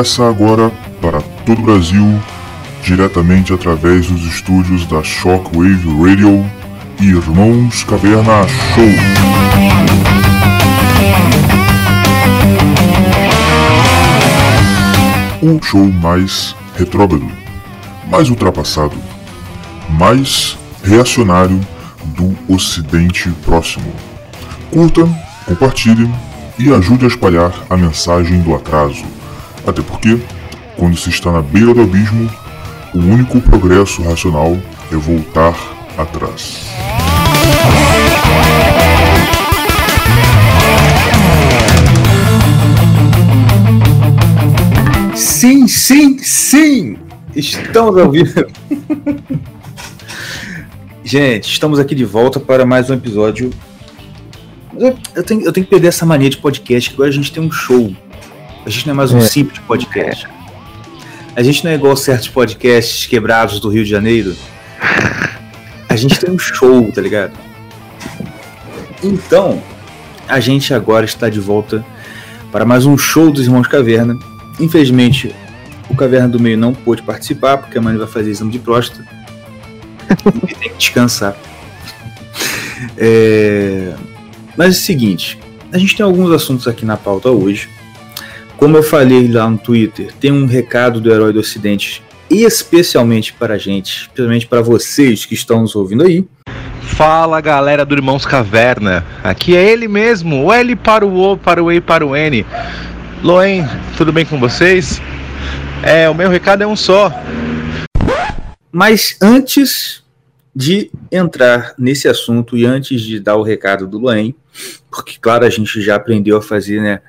Começa agora para todo o Brasil, diretamente através dos estúdios da Shockwave Radio Irmãos Caverna Show. Um show mais retrógrado, mais ultrapassado, mais reacionário do Ocidente Próximo. Curta, compartilhe e ajude a espalhar a mensagem do atraso. Até porque, quando se está na beira do abismo, o único progresso racional é voltar atrás. Sim, sim, sim! Estamos ao vivo. Gente, estamos aqui de volta para mais um episódio. Eu, tenho, eu tenho que perder essa mania de podcast, que agora a gente tem um show. A gente não é mais um É. simples podcast. A gente não é igual certos podcasts quebrados do Rio de Janeiro. A gente tem um show, tá ligado? Então, a gente agora está de volta para mais um show dos Irmãos Caverna. Infelizmente, o Caverna do Meio não pôde participar, porque a mãe vai fazer exame de próstata. e tem que descansar. É, Mas é o seguinte, a gente tem alguns assuntos aqui na pauta hoje. Como eu falei lá no Twitter, tem um recado do Herói do Ocidente, especialmente para a gente, especialmente para vocês que estão nos ouvindo aí. Fala galera do Irmãos Caverna, aqui é ele mesmo, o L para o O, para o E para o N. Loen, tudo bem com vocês? É, o meu recado é um só. Mas antes de entrar nesse assunto e antes de dar o recado do Luan, porque claro, a gente já aprendeu a fazer, né,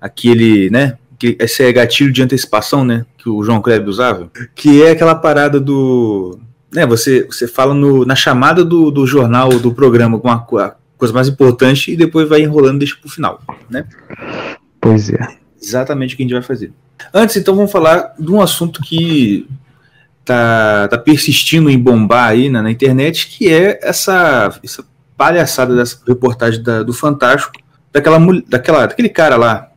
aquele, né, que esse é gatilho de antecipação, né, que o João Kleber usava, que é aquela parada do, né, você, você fala no, na chamada do, do jornal, do programa, com a, co- a coisa mais importante e depois vai enrolando e deixa pro final, né? Pois é. exatamente o que a gente vai fazer. Antes, então, vamos falar de um assunto que tá, tá persistindo em bombar aí na, na internet, que é essa, essa palhaçada dessa reportagem da- do Fantástico, daquela, daquela, daquele cara lá,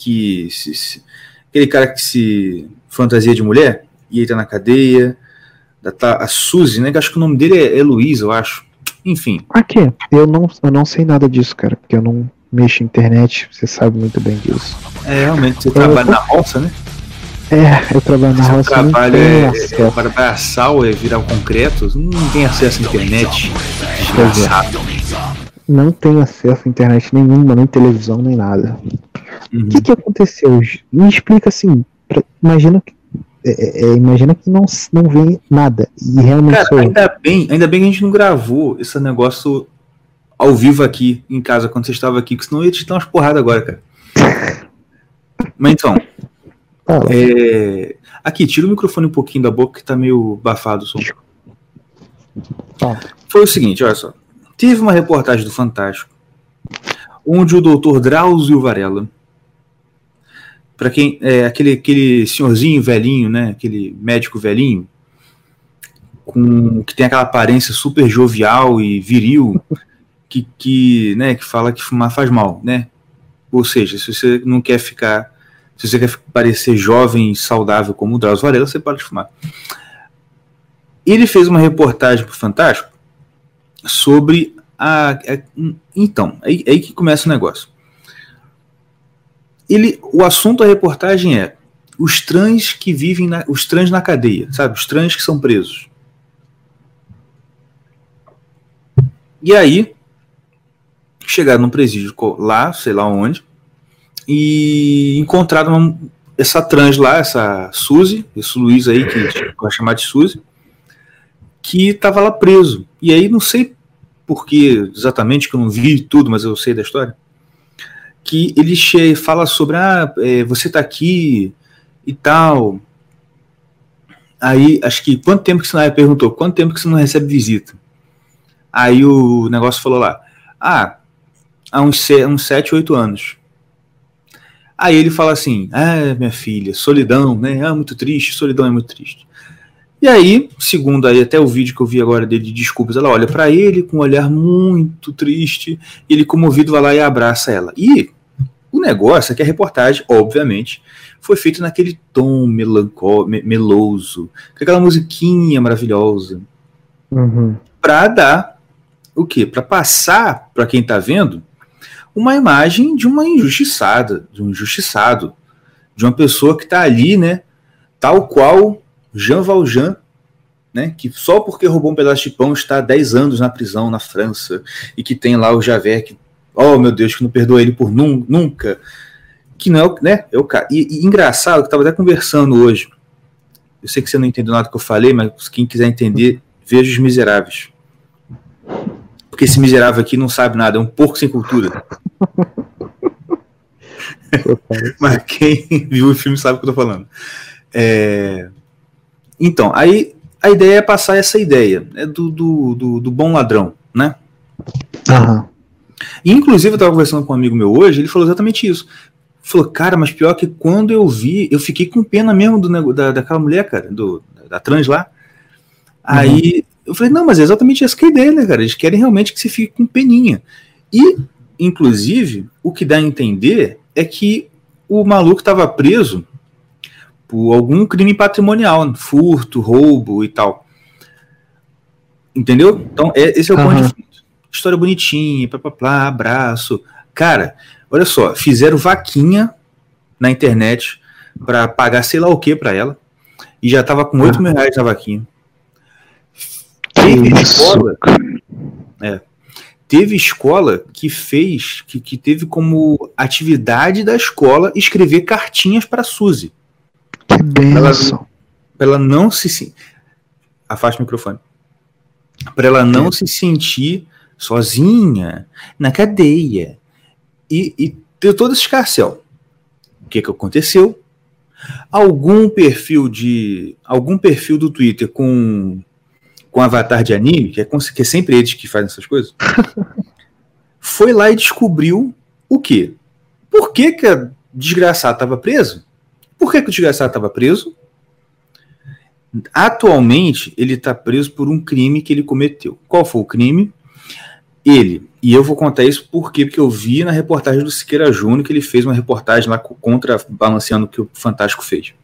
que se- se- aquele cara que se fantasia de mulher, e ele tá na cadeia, da, tá, a Suzy, né, que acho que o nome dele é, é Luiz, eu acho. Enfim, Aqui, eu não, eu não sei nada disso, cara, porque eu não mexo em internet, você sabe muito bem disso. é realmente, você trabalha na roça, né? É, eu trabalho na Seu roça, eu trabalho é, é para braçal, é virar o concreto, não tem acesso à internet. Pois é. Não tenho acesso à internet nenhuma, nem televisão, nem nada. Uhum. O que que aconteceu? Me explica assim, pra- imagina que é, é, imagina que não, não vem nada, e realmente Cara, sou ainda bem, ainda bem que a gente não gravou esse negócio ao vivo aqui em casa quando você estava aqui, porque senão eu ia te dar umas porradas agora, cara. Mas então, Fala. é... aqui, tira o microfone um pouquinho da boca que tá meio abafado o som. Fala. Foi o seguinte, olha só. Teve uma reportagem do Fantástico onde o doutor Drauzio Varela, para quem é aquele, aquele senhorzinho velhinho, né, aquele médico velhinho, com que tem aquela aparência super jovial e viril, que, que, né, que fala que fumar faz mal, né? Ou seja, se você não quer ficar, se você quer parecer jovem e saudável como o Drauzio Varela, você pode fumar. Ele fez uma reportagem para o Fantástico sobre a. a- então, aí, aí que começa o negócio. Ele, o assunto da reportagem é os trans que vivem na, os trans na cadeia, sabe? Os trans que são presos. E aí chegaram num presídio lá, sei lá onde, e encontraram uma- essa trans lá, essa Suzy, esse Luiz aí que vai chamar de Suzy, que estava lá preso. E aí não sei por que exatamente, que eu não vi tudo, mas eu sei da história, que ele fala sobre, ah, é, você tá aqui e tal. Aí, acho que, quanto tempo que você não, perguntou, quanto tempo que você não recebe visita? Aí o negócio falou lá, ah, há uns, uns 7, 8 anos. Aí ele fala assim, ah, minha filha, solidão, né, ah, muito triste, solidão é muito triste. E aí, segundo aí até o vídeo que eu vi agora dele de desculpas, ela olha pra ele com um olhar muito triste, ele comovido vai lá e abraça ela. E O negócio é que a reportagem, obviamente, foi feita naquele tom melancólico, meloso, com aquela musiquinha maravilhosa, Uhum. para dar o quê? Para passar para quem está vendo uma imagem de uma injustiçada, de um injustiçado, de uma pessoa que está ali, né? Tal qual Jean Valjean, né? Que só porque roubou um pedaço de pão está há 10 anos na prisão na França e que tem lá o Javert que, oh meu Deus, que não perdoa ele por nun- nunca. Que não é o, né? É o cara. E, e engraçado, que eu estava até conversando hoje. Eu sei que você não entendeu nada que eu falei, mas quem quiser entender, veja os miseráveis. Porque esse miserável aqui não sabe nada, é um porco sem cultura. Mas quem viu o filme sabe o que eu tô falando. É, Então, aí a ideia é passar essa ideia né, do, do, do, do bom ladrão, né? Aham. E, inclusive, eu estava conversando com um amigo meu hoje, ele falou exatamente isso. Falou, cara, mas pior que quando eu vi, eu fiquei com pena mesmo do, da, daquela mulher, cara, do, da trans lá. Aí eu falei, não, mas é exatamente essa que é a ideia, né, cara? Eles querem realmente que você fique com peninha. E, inclusive, o que dá a entender é que o maluco estava preso por algum crime patrimonial, furto, roubo e tal. Entendeu? Então, é- esse é o ponto Aham. de fundo. História bonitinha, plá, abraço. Cara, olha só, fizeram vaquinha na internet pra pagar sei lá o que pra ela. E já tava com 8 mil reais na vaquinha. Teve escola, é, teve escola que fez, que, que teve como atividade da escola escrever cartinhas pra Suzy. Que. Pra ela não se. Afasta o microfone. Pra ela não se sentir sozinha na cadeia. E, e ter todo esse escarcel. O que, que aconteceu? Algum perfil de. Algum perfil do Twitter com, com avatar de anime, que é, que é sempre eles que fazem essas coisas, foi lá e descobriu o quê? Por que, que a desgraçada estava preso? Por que, que o desgraçado estava preso? Atualmente, ele está preso por um crime que ele cometeu. Qual foi o crime? Ele, e eu vou contar isso por quê? porque eu vi na reportagem do Siqueira Júnior que ele fez uma reportagem lá co- contra, balanceando o que o Fantástico fez.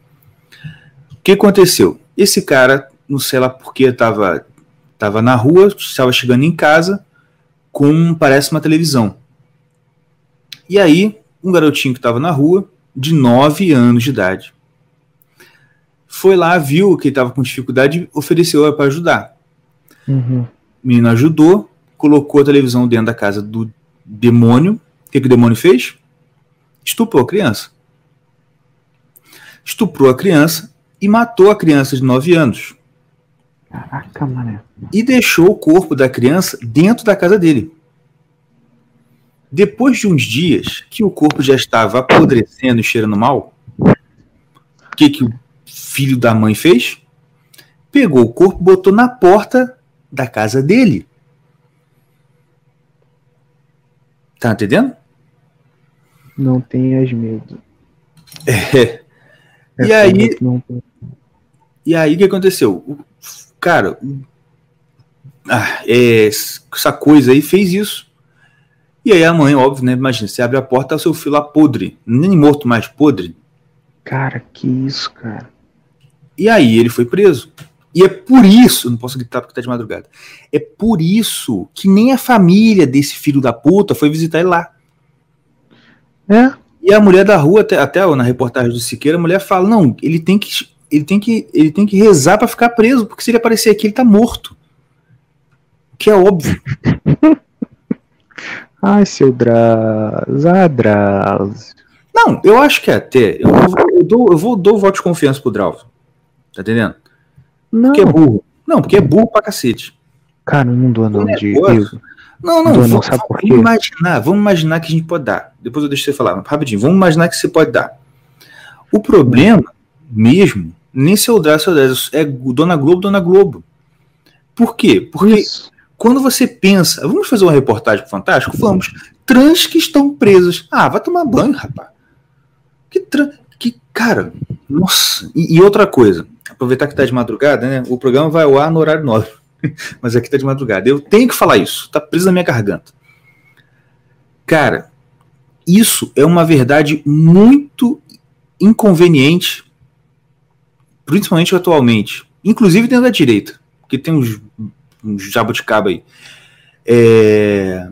O que aconteceu? Esse cara, não sei lá porque, estava tava na rua, estava chegando em casa com, parece, uma televisão. E aí, um garotinho que estava na rua, de 9 anos de idade, foi lá, viu que estava com dificuldade e ofereceu para ajudar. Uhum. O menino ajudou, colocou a televisão dentro da casa do demônio. O que, que o demônio fez? Estuprou a criança. Estuprou a criança e matou a criança de 9 anos. Caraca, mané. E deixou o corpo da criança dentro da casa dele. Depois de uns dias que o corpo já estava apodrecendo e cheirando mal, o que, que o filho da mãe fez? Pegou o corpo, botou na porta da casa dele. Tá entendendo? Não tenhas medo. É. É E aí- não E aí o que aconteceu? Cara, ah, é, essa coisa aí fez isso. E aí a mãe, óbvio, né? Imagina, você abre a porta, tá o seu filho lá podre, nem morto mais, podre. Cara, que isso, cara. E aí ele foi preso. E é por isso, não posso gritar porque tá de madrugada. É por isso que nem a família desse filho da puta foi visitar ele lá. É? E a mulher da rua, até, até na reportagem do Siqueira, a mulher fala: não, ele tem que, ele tem que, ele tem que rezar pra ficar preso, porque se ele aparecer aqui, ele tá morto. Que é óbvio. Ai, seu Drauzio. Ah, Drauzio. Não, eu acho que até. Eu, eu, eu dou, eu vou dou voto de confiança pro Drauzio. Tá entendendo? Não, Porque é burro. Não, porque é burro pra cacete. cara, não dou não O de negócio- Não, não, vamos, vamos imaginar, vamos imaginar que a gente pode dar. Depois eu deixo você falar, rapidinho, vamos imaginar que você pode dar. O problema mesmo, nem seu Drauzio, é Dona Globo, Dona Globo. Por quê? Porque Isso. Quando você pensa, vamos fazer uma reportagem pro Fantástico? Vamos. Trans que estão presos. Ah, vai tomar banho, rapaz. Que trans. Que, cara, nossa. E, e outra coisa, aproveitar que tá de madrugada, né? O programa vai ao ar no horário nobre. Mas aqui tá de madrugada. Eu tenho que falar isso. Tá preso na minha garganta. Cara, isso é uma verdade muito inconveniente, principalmente atualmente, inclusive dentro da direita, porque tem uns, uns jabuticaba aí. É...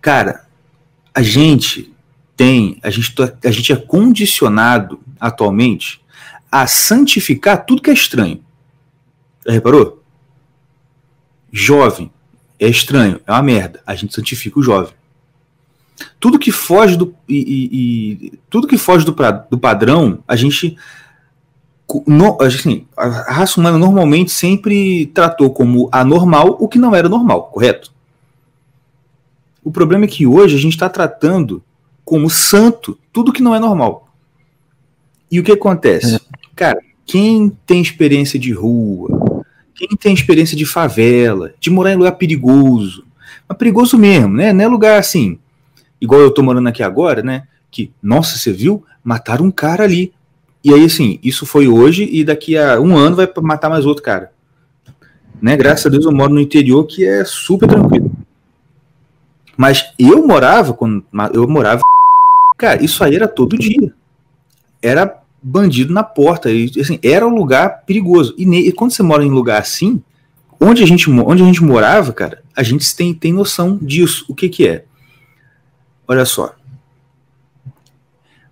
Cara, a gente tem, a gente, tá, a gente é condicionado atualmente a santificar tudo que é estranho. Já reparou? Jovem é estranho, é uma merda. A gente santifica o jovem. Tudo que foge do e, e, e tudo que foge do, do padrão, a gente no, assim, a raça humana normalmente sempre tratou como anormal o que não era normal, correto? O problema é que hoje a gente está tratando como santo tudo que não é normal. E o que acontece? É. Cara, quem tem experiência de rua, quem tem experiência de favela, de morar em lugar perigoso, mas perigoso mesmo, né? Não é lugar assim, igual eu tô morando aqui agora, né? Que, nossa, você viu? Mataram um cara ali. E aí, assim, isso foi hoje e daqui a um ano vai matar mais outro cara. Né? Graças a Deus eu moro no interior que é super tranquilo. Mas eu morava, quando eu morava, cara, isso aí era todo dia. Era bandido na porta. E, assim, era um lugar perigoso. E, e, quando você mora em lugar assim, onde a gente, onde a gente morava, cara, a gente tem, tem noção disso. O que que é? Olha só.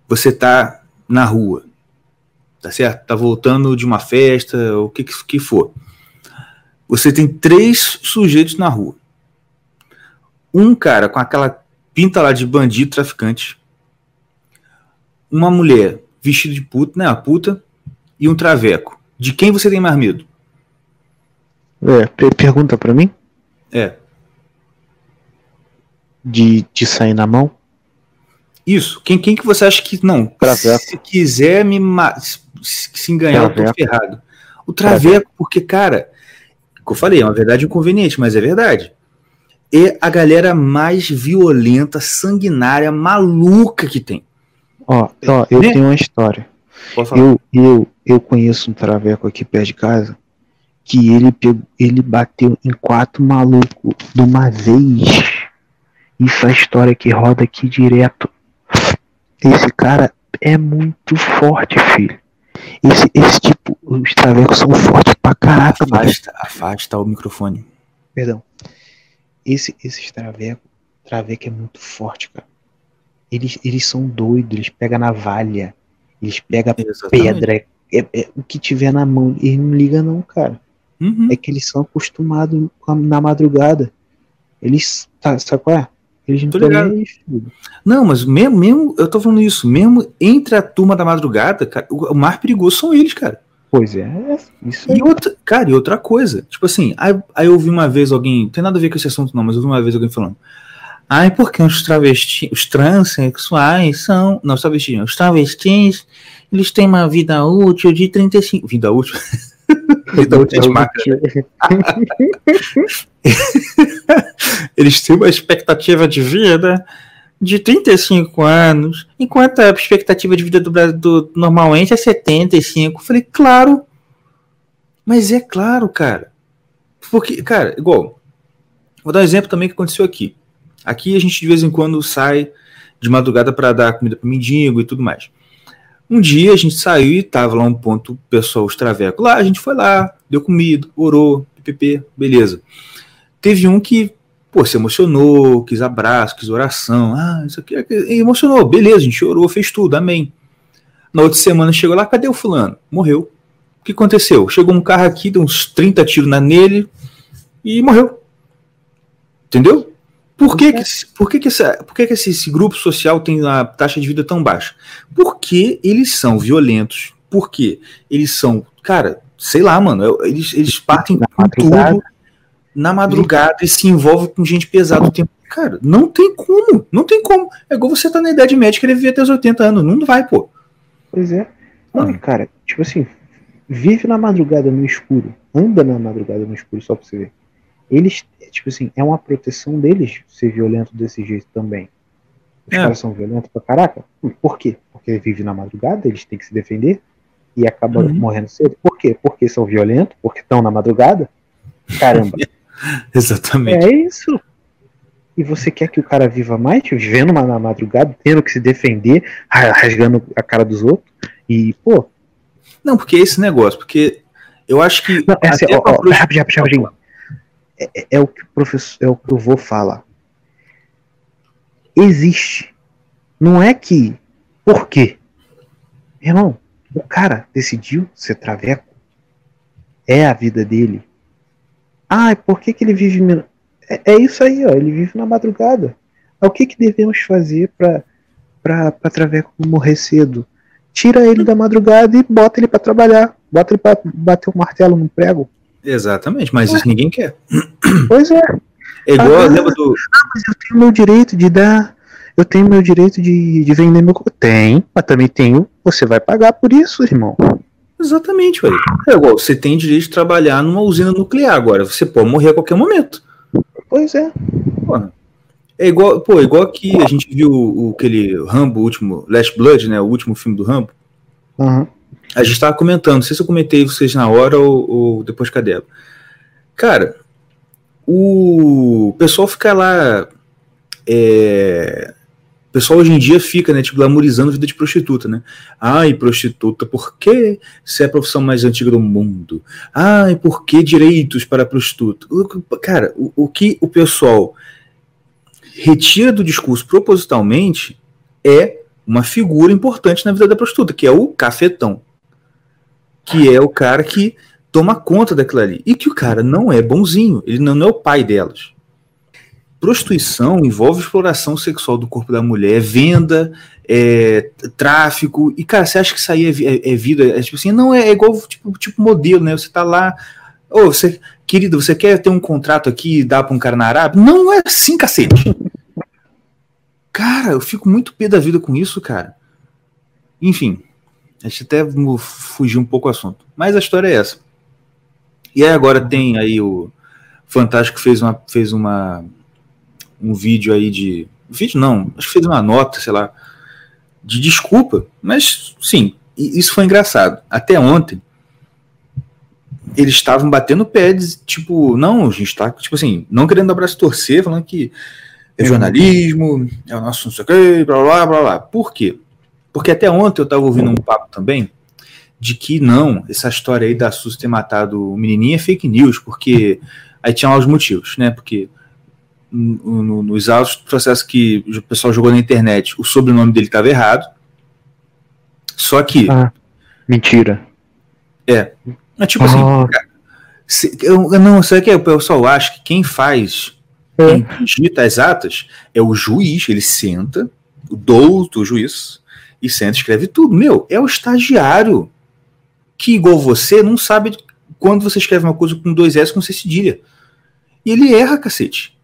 Você tá na rua, tá certo? Tá voltando de uma festa, o que que for. Você tem três sujeitos na rua. Um cara com aquela pinta lá de bandido, traficante. Uma mulher vestida de puta, né? A puta. E um traveco. De quem você tem mais medo? É, pergunta para mim? É. De, de sair na mão? Isso. Quem, quem que você acha que. Não. Traveco. Se quiser me se, se enganar, traveco. eu tô ferrado. O traveco, traveco, porque, cara, como eu falei, é uma verdade inconveniente, mas é verdade é a galera mais violenta, sanguinária, maluca que tem. Ó, ó eu né? tenho uma história. Eu, eu, eu conheço um traveco aqui perto de casa que ele, pegou, ele bateu em quatro malucos de uma vez. Isso é a história que roda aqui direto. Esse cara é muito forte, filho. Esse, esse tipo, os travecos são fortes pra caraca, afasta, afasta o microfone. Perdão. Esse, esse traveco, traveco é muito forte, cara. Eles, eles são doidos, eles pegam navalha, eles pegam Exatamente. pedra, é, é, é, o que tiver na mão, eles não ligam não, cara. Uhum. É que eles são acostumados na madrugada. Eles, tá, sabe qual é? Eles não aí, Não, mas mesmo, mesmo, eu tô falando isso, mesmo entre a turma da madrugada, cara, o, mais perigoso são eles, cara. Pois é, isso e outra, cara, e outra coisa, tipo assim, aí, aí eu ouvi uma vez alguém, não tem nada a ver com esse assunto não, mas eu ouvi uma vez alguém falando, ai, porque os travestis, os transexuais são, não, os travestis, os travestis, eles têm uma vida útil de 35, vida útil, é de marca, eles têm uma expectativa de vida de 35 anos, enquanto a expectativa de vida do Brasil do, normalmente é 75. Eu falei, claro. Mas é claro, cara. Porque, cara, igual. Vou dar um exemplo também que aconteceu aqui. Aqui a gente de vez em quando sai de madrugada para dar comida para mendigo e tudo mais. Um dia a gente saiu e tava lá um ponto pessoal os traveco lá, a gente foi lá, deu comida, orou, ppp, beleza. Teve um que pô, se emocionou, quis abraço, quis oração, ah, isso aqui, e emocionou, beleza, a gente chorou, fez tudo, amém. Na outra semana chegou lá, cadê o fulano? Morreu. O que aconteceu? Chegou um carro aqui, deu uns 30 tiros nele e morreu. Entendeu? Por que, que, por que, que, essa, por que, que esse, esse grupo social tem a taxa de vida tão baixa? Porque eles são violentos. Porque eles são, cara, sei lá, mano, eles, eles partem com tudo na madrugada e se envolve com gente pesada o tempo. Cara, não tem como, não tem como. É igual você tá na idade média e querer viver até os 80 anos. Não vai, pô. Pois é. Não, ah. cara, tipo assim, vive na madrugada no escuro, anda na madrugada no escuro, só pra você ver. Eles, tipo assim, é uma proteção deles ser violento desse jeito também. Os é. caras são violentos pra caraca. Por quê? Porque vive na madrugada, eles têm que se defender e acabam uhum. morrendo cedo. Por quê? Porque são violentos, porque estão na madrugada. Caramba. Exatamente. É isso. E você quer que o cara viva mais, vivendo na madrugada, tendo que se defender, rasgando a cara dos outros. E, pô. Não, porque é esse negócio, porque eu acho que. Não, essa, ó, ó, rapidinho, rapidinho. É, é, é, o que o professor, é o que eu vou falar. Existe. Não é que. Por quê? Irmão, o cara decidiu ser traveco. É a vida dele. Ah, por que, que ele vive. É, é isso aí, ó. Ele vive na madrugada. O que, que devemos fazer para traveco morrer cedo? Tira ele da madrugada e bota ele para trabalhar. Bota ele para bater o um martelo no prego. Exatamente, mas é. isso ninguém quer. Pois é. É igual ah, lembra do. Ah, mas eu tenho meu direito de dar. Eu tenho meu direito de, de vender meu. Tem, mas também tenho. Você vai pagar por isso, irmão. Exatamente, velho. É igual, você tem direito de trabalhar numa usina nuclear agora. Você pode morrer a qualquer momento. Pois é. Pô, é igual, pô, igual que a gente viu o, aquele Rambo, o último, Last Blood, né? O último filme do Rambo. Uhum. A gente tava comentando, não sei se eu comentei vocês na hora ou, ou depois que a Débora. Cara, o pessoal fica lá. É, o pessoal hoje em dia fica, né, tipo, glamorizando a vida de prostituta, né? Ai, prostituta, por que você é a profissão mais antiga do mundo? Ai, por que direitos para prostituta? Cara, o, o que o pessoal retira do discurso propositalmente é uma figura importante na vida da prostituta, que é o cafetão. Que é o cara que toma conta daquilo ali. E que o cara não é bonzinho, ele não é o pai delas prostituição envolve exploração sexual do corpo da mulher, venda, é, tráfico. E, cara, você acha que isso aí é, é, é vida? É tipo assim, não, é, é, igual tipo, tipo modelo, né? Você tá lá. Ô, você, querido, você quer ter um contrato aqui e dar pra um cara na Arábia? Não é assim, cacete. Cara, eu fico muito pé da vida com isso, cara. Enfim, a gente até fugir um pouco do assunto. Mas a história é essa. E aí agora tem aí o Fantástico fez uma, fez uma um vídeo aí de. Vídeo não, acho que fez uma nota, sei lá, de desculpa, mas sim, isso foi engraçado. Até ontem, eles estavam batendo pé, tipo, não, a gente tá, tipo assim, não querendo abraço torcer, falando que é jornalismo, é o nosso não sei o quê, blá blá blá blá. Por quê? Porque até ontem eu estava ouvindo um papo também de que não, essa história aí da Sus ter matado o menininho é fake news, porque aí tinha lá os motivos, né? Porque no, nos autos do processo que o pessoal jogou na internet, o sobrenome dele estava errado. Só que. Ah, mentira. É. É tipo assim, oh. assim. Cara, se, eu, não, sabe que o pessoal acha que quem faz, é. quem digita as atas, é o juiz, ele senta, o douto, o juiz, e senta e escreve tudo. Meu, é o estagiário que, igual você, não sabe quando você escreve uma coisa com dois S com C cedilha. E ele erra, cacete.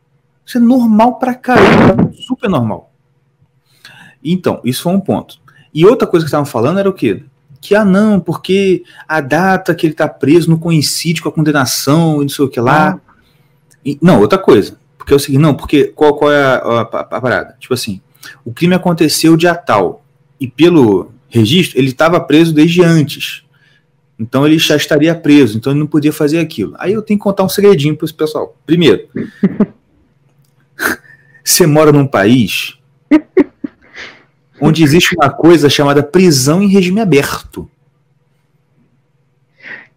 Isso é normal pra caramba, super normal. Então, isso foi um ponto. E outra coisa que estavam falando era o quê? Que, ah, não, porque a data que ele tá preso não coincide com a condenação e não sei o que lá. Ah. E, não, outra coisa. Porque é o seguinte, não, porque qual, qual é a, a, a, parada? Tipo assim, o crime aconteceu dia tal. E pelo registro, ele estava preso desde antes. Então ele já estaria preso, então ele não podia fazer aquilo. Aí eu tenho que contar um segredinho para esse pessoal. Primeiro, Você mora num país onde existe uma coisa chamada prisão em regime aberto.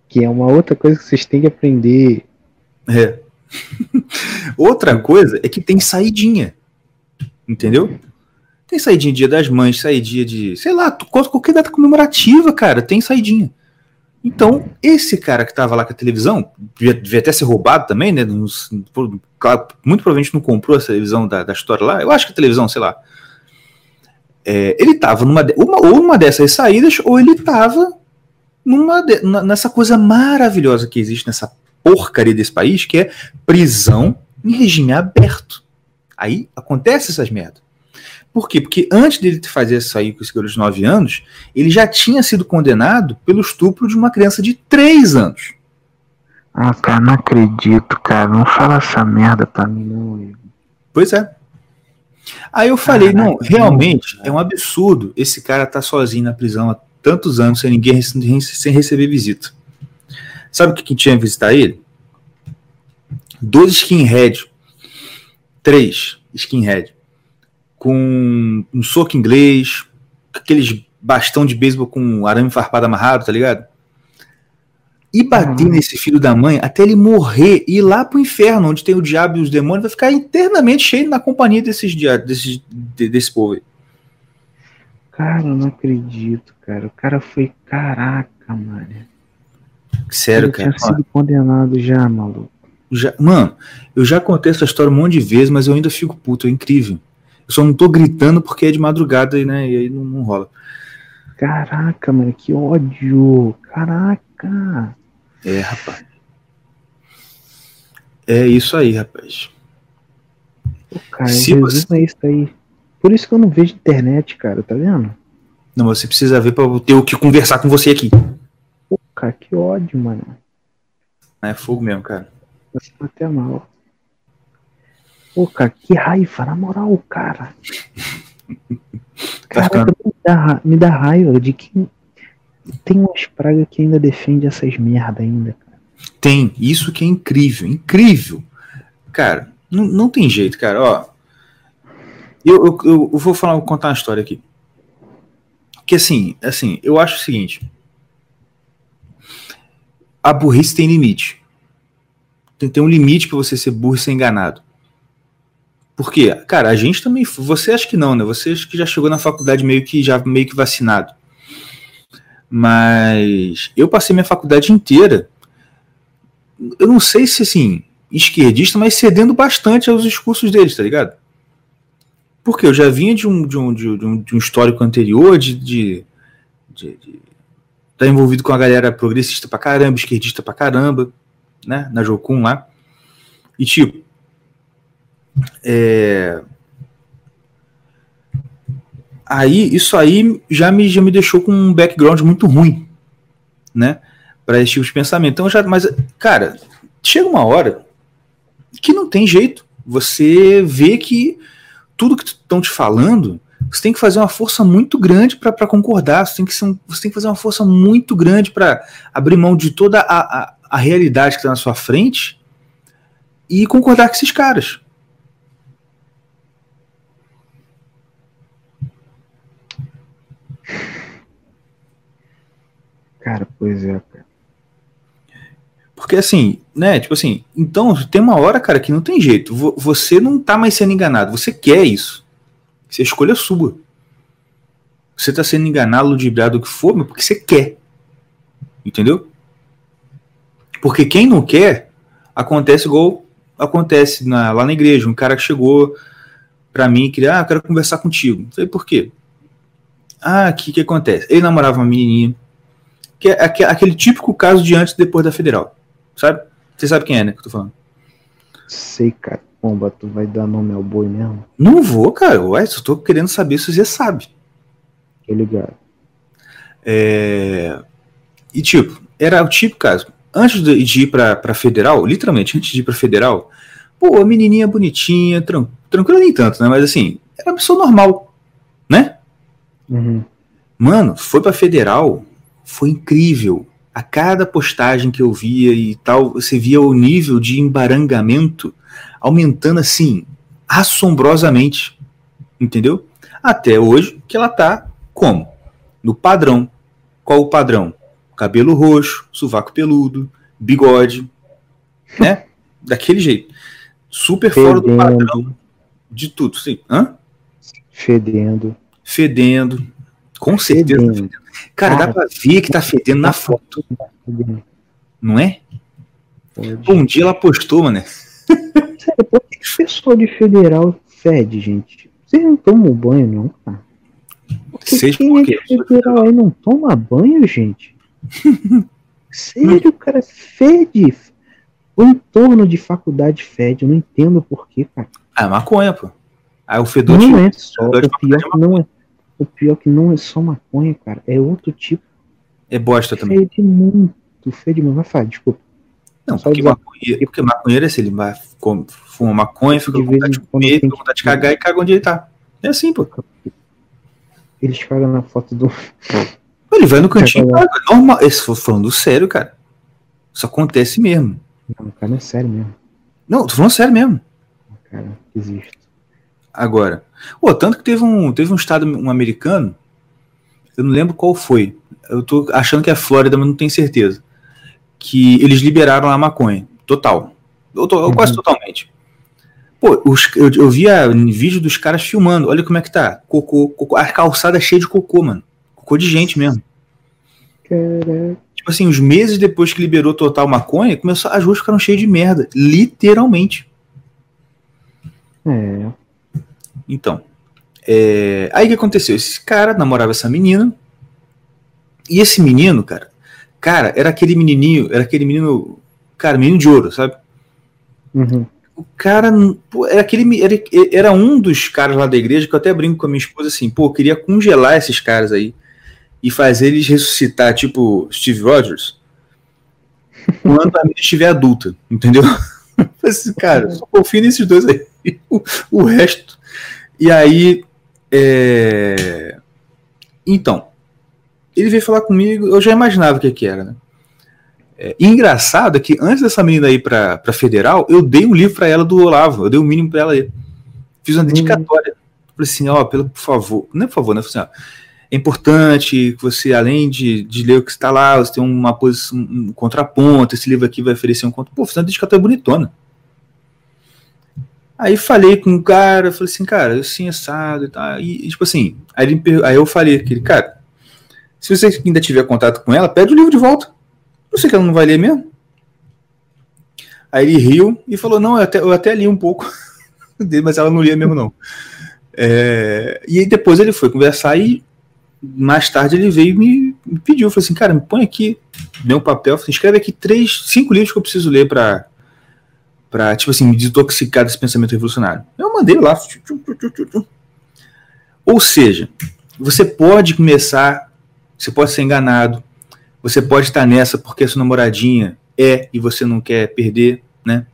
Que é uma outra coisa que vocês têm que aprender. É. outra coisa é que tem saidinha. Entendeu? Tem saidinha dia das mães, saidinha de. Sei lá, qualquer data comemorativa, cara, tem saidinha. Então, esse cara que estava lá com a televisão, devia, devia, até ser roubado também, né? Nos, muito provavelmente não comprou a televisão da, da, história lá. Eu acho que a televisão, sei lá. É, ele estava numa uma, ou numa dessas saídas, ou ele estava numa de, nessa coisa maravilhosa que existe nessa porcaria desse país, que é prisão em regime aberto. Aí acontece essas merdas. Por quê? Porque antes dele fazer aí com esse garoto de 9 anos, ele já tinha sido condenado pelo estupro de uma criança de 3 anos. Ah, cara, não acredito, cara. Não fala essa merda pra mim, não. Pois é. Aí eu falei, Caraca, não, realmente é um absurdo esse cara estar tá sozinho na prisão há tantos anos sem ninguém sem receber visita. Sabe o que, que tinha que visitar ele? Dois skinhead, três, skinhead, com um soco inglês, aqueles bastão de beisebol com arame farpado amarrado, tá ligado? E bater uhum. nesse filho da mãe até ele morrer e ir lá pro inferno, onde tem o diabo e os demônios, vai ficar eternamente cheio na companhia desses, desses, desse povo aí. Cara, eu não acredito, cara. O cara foi. Caraca, mano. Sério, ele cara. Tinha sido condenado já, maluco. Já, mano, eu já contei essa história um monte de vezes, mas eu ainda fico puto, é incrível. Eu só não tô gritando porque é de madrugada né, e aí não, não rola. Caraca, mano, que ódio. Caraca. É, rapaz. É isso aí, rapaz. Pô, cara, Se você... é isso aí. Por isso que eu não vejo internet, cara, tá vendo? Não, você precisa ver pra ter o que conversar com você aqui. Pô, cara, que ódio, mano. É fogo mesmo, cara. Você tá até mal. Pô, cara, que raiva, na moral, cara. Tá cara, me, dá, me dá raiva de quem tem umas pragas que ainda defende essas merda ainda, cara. Tem, isso que é incrível, incrível. Cara, não, não tem jeito, cara, ó. Eu, eu, eu vou falar, vou contar uma história aqui. Que assim, assim, eu acho o seguinte. A burrice tem limite. Tem, tem um limite para você ser burro e ser enganado. Porque, cara, a gente também. Você acha que não, né? Você acha que já chegou na faculdade meio que já meio que vacinado. Mas eu passei minha faculdade inteira. Eu não sei se assim, esquerdista, mas cedendo bastante aos discursos deles, tá ligado? Porque eu já vinha de um, de um, de um, de um histórico anterior de, de, de, de tá envolvido com a galera progressista pra caramba, esquerdista pra caramba, né? Na Jocum lá. E tipo, é, aí isso aí já me, já me deixou com um background muito ruim, né? Para esse tipo de pensamento. Então já, mas cara, chega uma hora que não tem jeito. Você vê que tudo que estão te falando, você tem que fazer uma força muito grande para concordar. Você tem, que um, você tem que fazer uma força muito grande para abrir mão de toda a, a, a realidade que está na sua frente e concordar com esses caras. Cara, pois é, cara. Porque assim, né? Tipo assim, então tem uma hora, cara, que não tem jeito. Você não tá mais sendo enganado. Você quer isso. Você escolha sua. Você tá sendo enganado, ludibriado, o que for, mas porque você quer. Entendeu? Porque quem não quer, acontece igual acontece na, lá na igreja. Um cara que chegou pra mim e queria, ah, eu quero conversar contigo. Eu falei, por quê? Ah, o que que acontece? Ele namorava uma menininha, que é aquele típico caso de antes e depois da federal. Sabe? Você sabe quem é, né? Que eu tô falando. Sei, cara. Pomba, tu vai dar nome ao boi mesmo? Não vou, cara. Ué, só tô querendo saber se você sabe. Tô ligado. É... E tipo, era o tipo caso. Antes de ir pra, pra federal, literalmente, antes de ir pra federal, pô, a menininha bonitinha, tran... tranquila nem tanto, né? Mas assim, era uma pessoa normal, né? Uhum. Mano, foi pra federal, foi incrível. A cada postagem que eu via e tal, você via o nível de embarangamento aumentando assim, assombrosamente. Entendeu? Até hoje que ela tá como? No padrão. Qual o padrão? Cabelo roxo, sovaco peludo, bigode, né? Daquele jeito. Super Fedendo. fora do padrão de tudo, sim. Hã? Fedendo. Fedendo. Com certeza. Fedendo. Cara, Cara, dá pra ver que tá fedendo na foto. Não é? Pode. Um dia ela postou, mano. Sério, por que o pessoal de federal fede, gente? Vocês não tomam banho, não, cara? Porque Seja quem é de federal aí não toma banho, gente? Sério, cara, fede. O entorno de faculdade fede, eu não entendo por quê, cara. Ah, é maconha, pô. Aí o fedor não de, é só, o pior é não é. O pior que não é só maconha, cara, é outro tipo. É bosta também. Fede muito, fede muito. Vai falar, desculpa. Não, porque, maconheiro, porque maconheiro é assim, ele vai, fuma maconha, fica com vontade de comer, fica com vontade de cagar e caga onde ele tá. É assim, pô. Eles cagam na foto do. Ele vai no cantinho e caga. Normal. Esse falando sério, cara. Isso acontece mesmo. Não, cara, não é sério mesmo. Não, tô falando sério mesmo. Cara, existe. Agora. Pô, tanto que teve um, teve um estado um americano, eu não lembro qual foi. Eu tô achando que é Flórida, mas não tenho certeza. Que eles liberaram a maconha. Total. Eu tô, uhum. Quase totalmente. Pô, os, eu, eu via vídeo dos caras filmando. Olha como é que tá. Cocô, cocô. A calçada é cheia de cocô, mano. Cocô de gente mesmo. Caraca. Tipo assim, os meses depois que liberou total maconha, começou, as ruas ficaram cheias de merda. Literalmente. É. Então. É, aí o que aconteceu? Esse cara namorava essa menina. E esse menino, cara, cara, era aquele menininho, era aquele menino, cara, menino de ouro, sabe? Uhum. O cara, pô, era aquele, era, era um dos caras lá da igreja que eu até brinco com a minha esposa assim, pô, queria congelar esses caras aí e fazer eles ressuscitar, tipo Steve Rogers, quando a menina estiver adulta, entendeu? Assim, cara, só confio nesses dois aí. O, o resto. E aí. É... Então, ele veio falar comigo, eu já imaginava o que, que era, né? É, engraçado é que antes dessa menina ir para pra federal, eu dei um livro para ela do Olavo, eu dei o um mínimo para ela aí. Fiz uma dedicatória. Hum. Falei assim, ó, pelo, por favor, não é por favor, né? Falei assim, ó, é importante que você, além de, de ler o que está lá, você tem uma posição, um contraponto, esse livro aqui vai oferecer um conto. Pô, fiz uma dedicatória bonitona. Aí falei com o cara, falei assim, cara, eu sim, assado e tal. E, tipo assim, aí, aí eu falei aquele, cara, se você ainda tiver contato com ela, pede o livro de volta. Não sei que ela não vai ler mesmo. Aí ele riu e falou, não, eu até, eu até li um pouco, mas ela não lia mesmo não. É, e aí depois ele foi conversar e mais tarde ele veio e me, me pediu, falou assim, cara, me põe aqui, deu um papel, escreve aqui três, cinco livros que eu preciso ler para para tipo assim, me desintoxicar desse pensamento revolucionário. Eu mandei lá. Ou seja, você pode começar, você pode ser enganado, você pode estar nessa porque a sua namoradinha é e você não quer perder, né?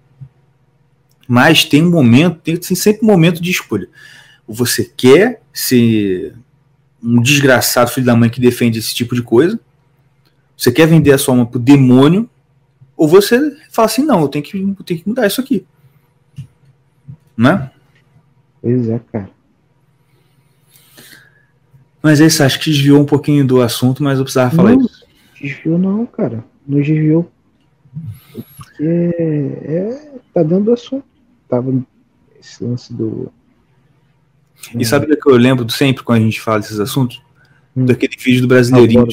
Mas tem um momento, tem, sempre um momento de escolha. Você quer ser um desgraçado filho da mãe que defende esse tipo de coisa? Você quer vender a sua alma pro demônio? Ou você fala assim, não, eu tenho que, eu tenho que mudar isso aqui. Né? Pois é, cara. Mas é isso, acho que desviou um pouquinho do assunto, mas eu precisava falar não, isso. Desviou não, cara. Não desviou. Porque é, tá dentro do assunto. Tava esse lance do e sabe do que eu lembro sempre quando a gente fala desses assuntos? Hum. Daquele vídeo do Brasileirinho.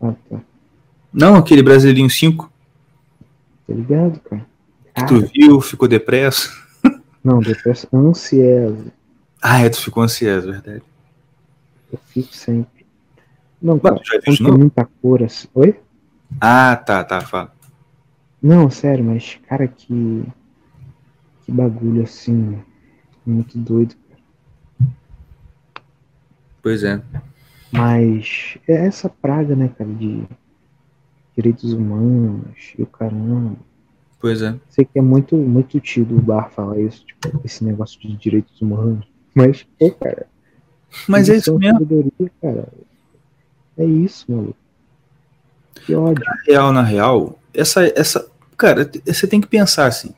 Ah, tá. Não, aquele Brasileirinho 5. Tá ligado, cara? Que tu viu, ficou depresso. Não, depresso, ansioso. Ah, é, tu ficou ansioso, verdade. Eu fico sempre. Não, cara, já viu tem muita cor assim. Oi? Ah, tá, tá, fala. Não, sério, mas, cara, que. Que bagulho assim. Muito doido. Pois é. Mas é essa praga, né, cara, de direitos humanos e o caramba. Pois é. Sei que é muito, muito tido o bar falar isso, tipo, esse negócio de direitos humanos. Mas, pô, cara. Mas é isso mesmo. Cara. É isso, maluco. Que ódio. Na real, na real, essa, essa. Cara, você tem que pensar assim.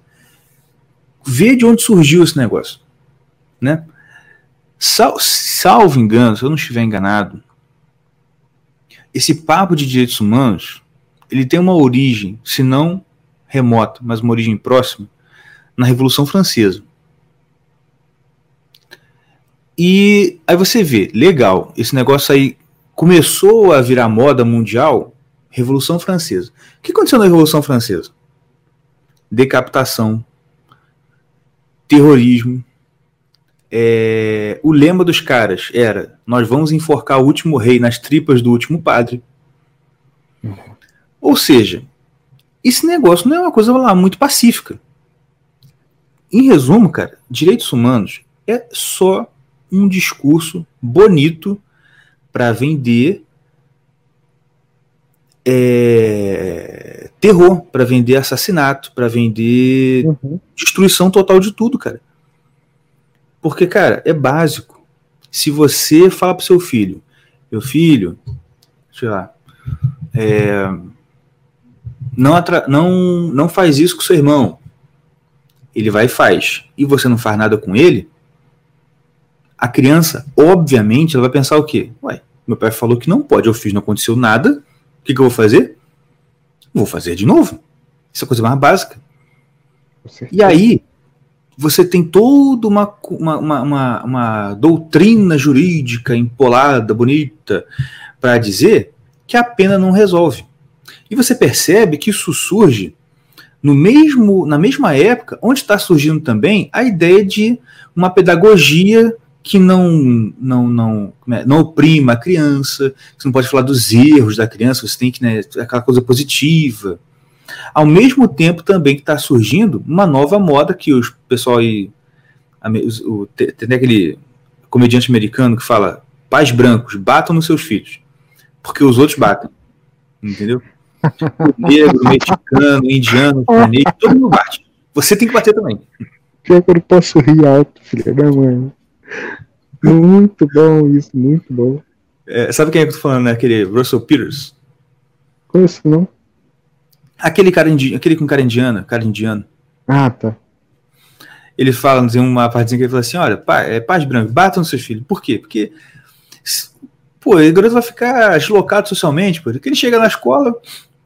Ver de onde surgiu esse negócio. Né? Sal, salvo engano, se eu não estiver enganado, esse papo de direitos humanos ele tem uma origem, se não remota, mas uma origem próxima, na Revolução Francesa. E aí você vê, legal, esse negócio aí começou a virar moda mundial, Revolução Francesa. O que aconteceu na Revolução Francesa? Decapitação, terrorismo, é, o lema dos caras era: nós vamos enforcar o último rei nas tripas do último padre. Uhum. Ou seja, esse negócio não é uma coisa lá muito pacífica. Em resumo, cara, direitos humanos é só um discurso bonito para vender é, terror, para vender assassinato, para vender uhum. destruição total de tudo, cara. Porque, cara, é básico. Se você fala pro seu filho, meu filho, sei lá, é, não, não, não faz isso com seu irmão. Ele vai e faz. E você não faz nada com ele, A criança, obviamente, ela vai pensar o quê? Ué, meu pai falou que não pode, eu fiz, não aconteceu nada. O que, que eu vou fazer? Vou fazer de novo. Isso é a coisa mais básica. E aí, você tem toda uma, uma, uma, uma doutrina jurídica empolada, bonita, para dizer que a pena não resolve. E você percebe que isso surge no mesmo, na mesma época, onde está surgindo também a ideia de uma pedagogia que não não não né, não oprima a criança, você não pode falar dos erros da criança, você tem que né, aquela coisa positiva. Ao mesmo tempo também que está surgindo uma nova moda que os pessoal aí o, tem aquele comediante americano que fala pais brancos batam nos seus filhos porque os outros batem, entendeu? O negro, mexicano, indiano, chinês, todo mundo bate. Você tem que bater também. Pior que eu não posso rir alto, filha da mãe. Muito bom isso, muito bom. É, sabe quem é que eu tô falando, né? Aquele Russell Peters? Conheço, não? Aquele cara, indi... aquele com cara indiana, cara indiano. Ah, tá. Ele fala, tem uma partezinha que ele fala assim, olha, pai, é, paz branco, batam nos seus filhos. Por quê? Porque, pô, o garoto vai ficar deslocado socialmente, pô. Porque ele chega na escola,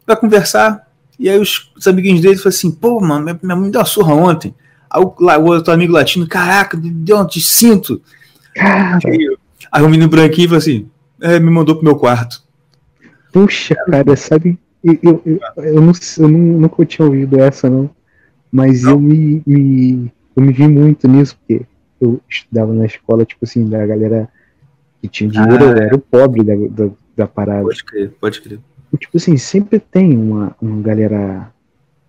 vai conversar, e aí os, os amiguinhos dele falam assim, pô, mano, minha, minha mãe deu uma surra ontem. Aí o, o outro amigo latino, caraca, deu um de cinto. Aí, aí o menino branquinho falou assim: é, me mandou pro meu quarto. Puxa, cara, sabe? Eu, eu, eu, eu, não, eu não, nunca tinha ouvido essa, não. Mas não. eu me, me, eu me vi muito nisso, porque eu estudava na escola, tipo assim, da galera que tinha dinheiro, ah, é. era o pobre da, da, da, parada. Pode crer, pode crer. Tipo assim, sempre tem uma, uma galera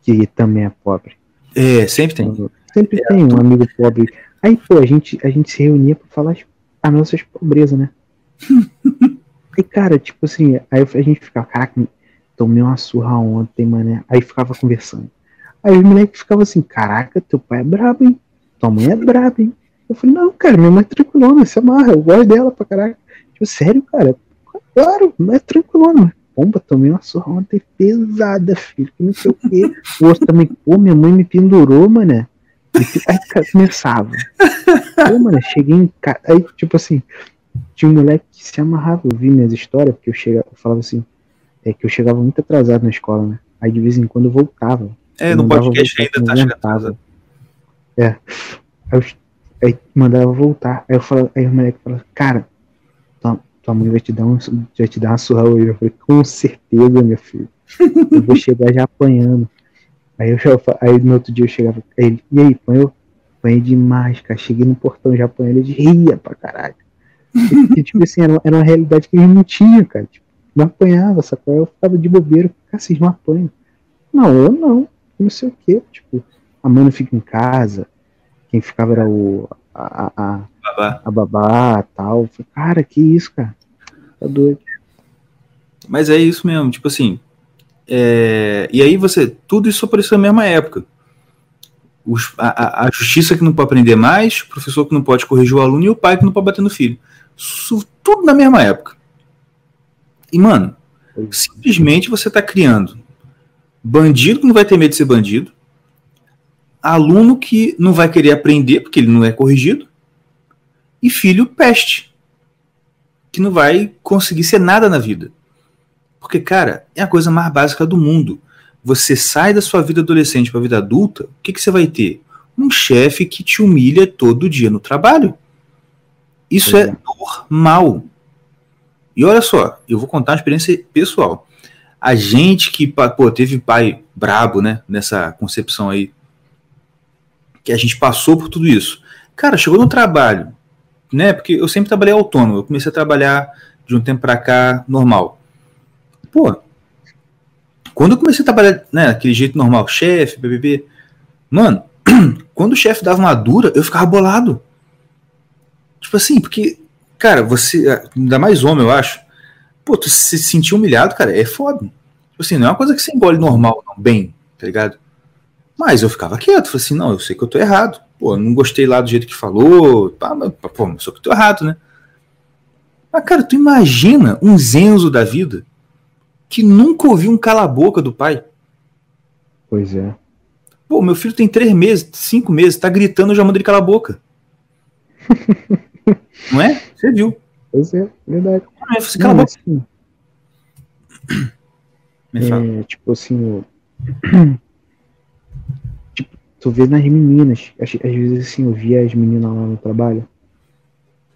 que também é pobre. É, sempre tem. Sempre é, tem um amigo pobre Aí, pô, a gente, a gente se reunia pra falar as nossas pobrezas, né? e, cara, tipo assim, aí a gente ficava, caraca, tomei uma surra ontem, mané. Aí ficava conversando. Aí os moleques ficavam assim, caraca, teu pai é brabo, hein? Tua mãe é braba, hein? Eu falei, não, cara, minha mãe é tranquilona, se amarra, eu gosto dela pra caraca. Tipo, sério, cara? Claro, não é tranquilona. Pomba, tomei uma surra ontem pesada, filho, que não sei o quê. O outro também, pô, minha mãe me pendurou, mané. Aí começava. Pô, mano, cheguei em casa. Aí, tipo assim, tinha um moleque que se amarrava. Eu vi minhas histórias, porque eu, chegava, eu falava assim, é que eu chegava muito atrasado na escola, né? Aí de vez em quando eu voltava. É, no podcast ainda tá chegando atrasado. É. Aí, eu, aí mandava voltar. Aí eu falava, aí o moleque falava, cara, tua, mãe vai te dar um, vai te dar uma surra hoje. Eu falei, com certeza, meu filho. Eu vou chegar já apanhando. Aí, eu já, aí no outro dia eu chegava, ele, e aí, apanhou? Apanhei demais, cara. Cheguei no portão já apanhei, ele ria pra caralho. E, tipo assim, era, era uma realidade que ele não tinha, cara. Tipo, não apanhava, sacou? Eu ficava de bobeira, cara, vocês não apanham. Não, eu não, não sei o que. Tipo, a mãe não fica em casa, quem ficava era o. a, a, babá. a babá tal. Falei, cara, que isso, cara? Tá doido. Mas é isso mesmo, tipo assim, é, e aí você, tudo isso apareceu na mesma época. Os, a, a, justiça que não pode aprender mais, o professor que não pode corrigir o aluno e o pai que não pode bater no filho. Isso, tudo na mesma época. E, mano, simplesmente você está criando bandido que não vai ter medo de ser bandido, aluno que não vai querer aprender porque ele não é corrigido, e filho peste, que não vai conseguir ser nada na vida. Porque, cara, é a coisa mais básica do mundo. Você sai da sua vida adolescente para a vida adulta, o que, que você vai ter? Um chefe que te humilha todo dia no trabalho. Isso é, é normal. E olha só, eu vou contar uma experiência pessoal. A gente que pô, teve pai brabo, né, nessa concepção aí, que a gente passou por tudo isso. Cara, chegou no trabalho, né, porque eu sempre trabalhei autônomo, eu comecei a trabalhar de um tempo para cá normal. Pô, quando eu comecei a trabalhar, né, daquele jeito normal, chefe, BBB, mano, quando o chefe dava uma dura, eu ficava bolado. Tipo assim, porque, cara, você, ainda mais homem, eu acho, pô, tu se sentir humilhado, cara, é foda. Tipo assim, não é uma coisa que você engole normal, não, bem, tá ligado? Mas eu ficava quieto, falei assim, não, eu sei que eu tô errado. Pô, não gostei lá do jeito que falou, pá, mas, pô, só que tô errado, né? Mas, cara, tu imagina um Zenzo da vida que nunca ouviu um cala-boca do pai. Pois é. Pô, meu filho tem três meses, cinco meses, tá gritando, eu já mando ele cala a boca. Não é? Você viu. Pois é, verdade. Ah, eu falei, Não, assim, é, tipo assim, tu vê nas meninas, às, às, vezes assim, eu via as meninas lá no trabalho,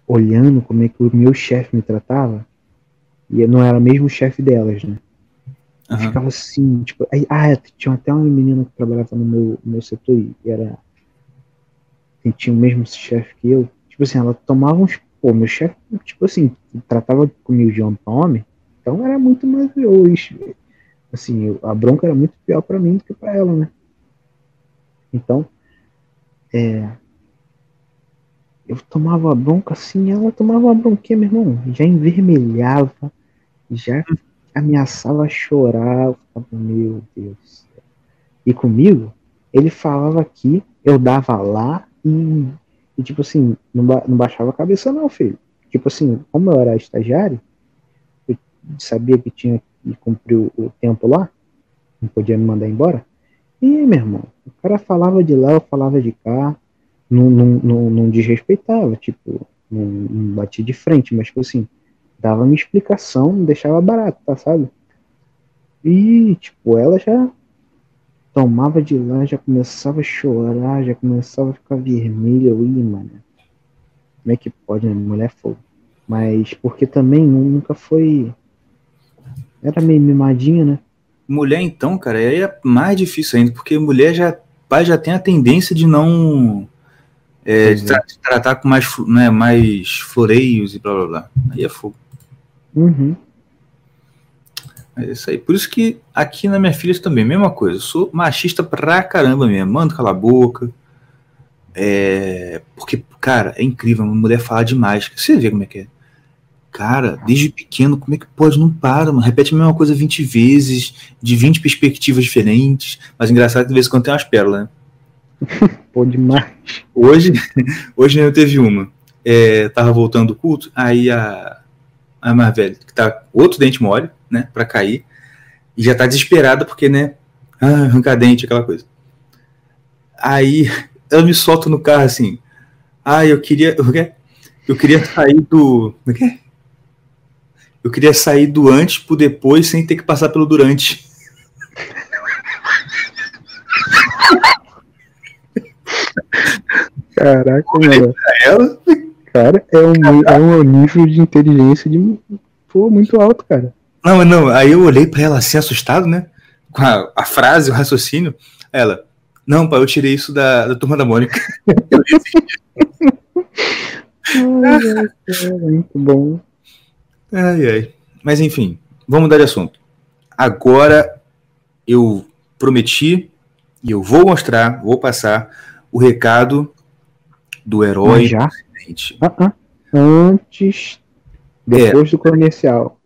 olhando como é que o meu chefe me tratava, e não era mesmo o chefe delas, né? Uhum. Ficava assim, tipo, aí, ah, tinha até uma menina que trabalhava no meu, no meu setor e era. tinha o mesmo chefe que eu. Tipo assim, ela tomava uns. Pô, meu chefe, tipo assim, tratava comigo de homem pra homem, então era muito mais. Eu, assim, a bronca era muito pior para mim do que para ela, né? Então, é, eu tomava bronca assim, ela tomava a bronquinha, meu irmão, já envermelhava, já ameaçava chorar, eu falava, meu Deus. E comigo, ele falava aqui, eu dava lá e, e tipo assim, não, ba não baixava a cabeça não, filho. Tipo assim, como eu era estagiário, eu sabia que tinha que cumprir o, o tempo lá, não podia me mandar embora. E, meu irmão, o cara falava de lá, eu falava de cá, não, não, não, não desrespeitava, tipo, não, não batia de frente, mas, tipo assim, dava uma explicação, deixava barato, tá, sabe? E, tipo, ela já tomava de lá, já começava a chorar, já começava a ficar vermelha. Eu, ia, mano, como é que pode, né? Mulher fogo. Mas porque também nunca foi. Era meio mimadinha, né? Mulher, então, cara, aí é mais difícil ainda, porque mulher já, pai já tem a tendência de não é, de, tra de, tratar com mais, né, mais floreios e blá blá blá. Aí é fogo. Uhum. É isso aí. Por isso que aqui na minha filha também, mesma coisa. Eu sou machista pra caramba mesmo. Mando calar a boca. É... Porque, cara, é incrível. Uma mulher fala demais. Você vê como é que é. Cara, desde pequeno, como é que pode? Não para, mano. Repete a mesma coisa 20 vezes, de 20 perspectivas diferentes. Mas engraçado que de vez em quando tem umas pérolas, né? Pô, demais. Hoje, hoje eu teve uma. É, tava voltando do culto, aí a, a mais velha, que tá outro dente mole, né, pra cair, e já tá desesperada porque, né, ah, arrancar dente, aquela coisa. Aí ela me solta no carro assim, ah, eu queria? Eu queria sair do? Eu queria sair do antes pro depois sem ter que passar pelo durante. Caraca, mano. Ela, cara, é um, é um nível de inteligência de pô, muito alto, cara. Não, não, aí eu olhei pra ela assim, assustado, né? Com a, a frase, o raciocínio. Ela, não, pai, eu tirei isso da, da turma da Mônica. ai, ai, muito bom. Ai, ai. Mas enfim, vamos mudar de assunto. Agora eu prometi e eu vou mostrar, vou passar o recado do herói. já? Uh -uh. Antes, depois é. do comercial.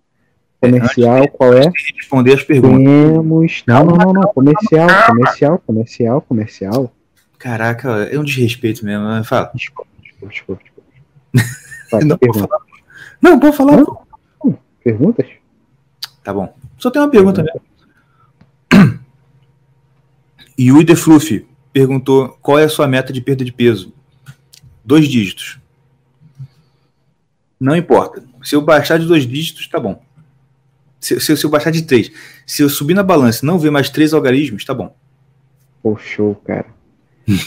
Comercial, é, qual é? Responder as perguntas. Temos. Não, não, não, não. Comercial, comercial, comercial, comercial. Caraca, é um desrespeito mesmo. Né? Fala. Desculpa, desculpa, desculpa. desculpa. não, pode falar. não, pode falar. Não. Perguntas? Tá bom. Só tem uma pergunta mesmo. Yui de Fluffy perguntou qual é a sua meta de perda de peso dois dígitos. Não importa. Se eu baixar de dois dígitos, tá bom. Se, se, se eu baixar de três. Se eu subir na balança e não ver mais três algarismos, tá bom. Pô, show, cara.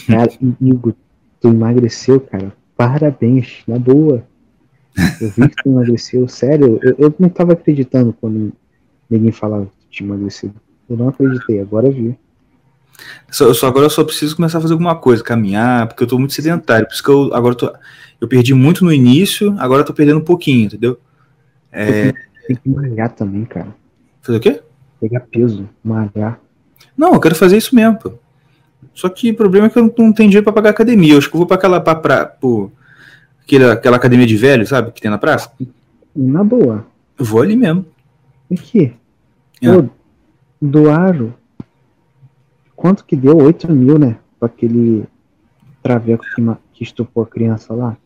Cara, Igor, tu emagreceu, cara. Parabéns, na boa. Eu vi que tu emagreceu, sério. Eu, eu não tava acreditando quando ninguém falava que tinha emagrecido. Eu não acreditei, agora vi. Só, só, agora eu só preciso começar a fazer alguma coisa, caminhar, porque eu tô muito sedentário. Por isso que eu agora tô, eu perdi muito no início, agora eu tô perdendo um pouquinho, entendeu? É... Tem que malhar também, cara. Fazer o quê? Pegar peso, malhar. Não, eu quero fazer isso mesmo, pô. Só que o problema é que eu não, não tenho dinheiro pra pagar academia. Eu acho que eu vou pra aquela, pra, pra, aquela, aquela academia de velho, sabe? Que tem na praça. Na boa. Eu vou ali mesmo. Aqui. Ah. doaram Quanto que deu? 8 mil, né? Pra aquele traveco que, que estupou a criança lá.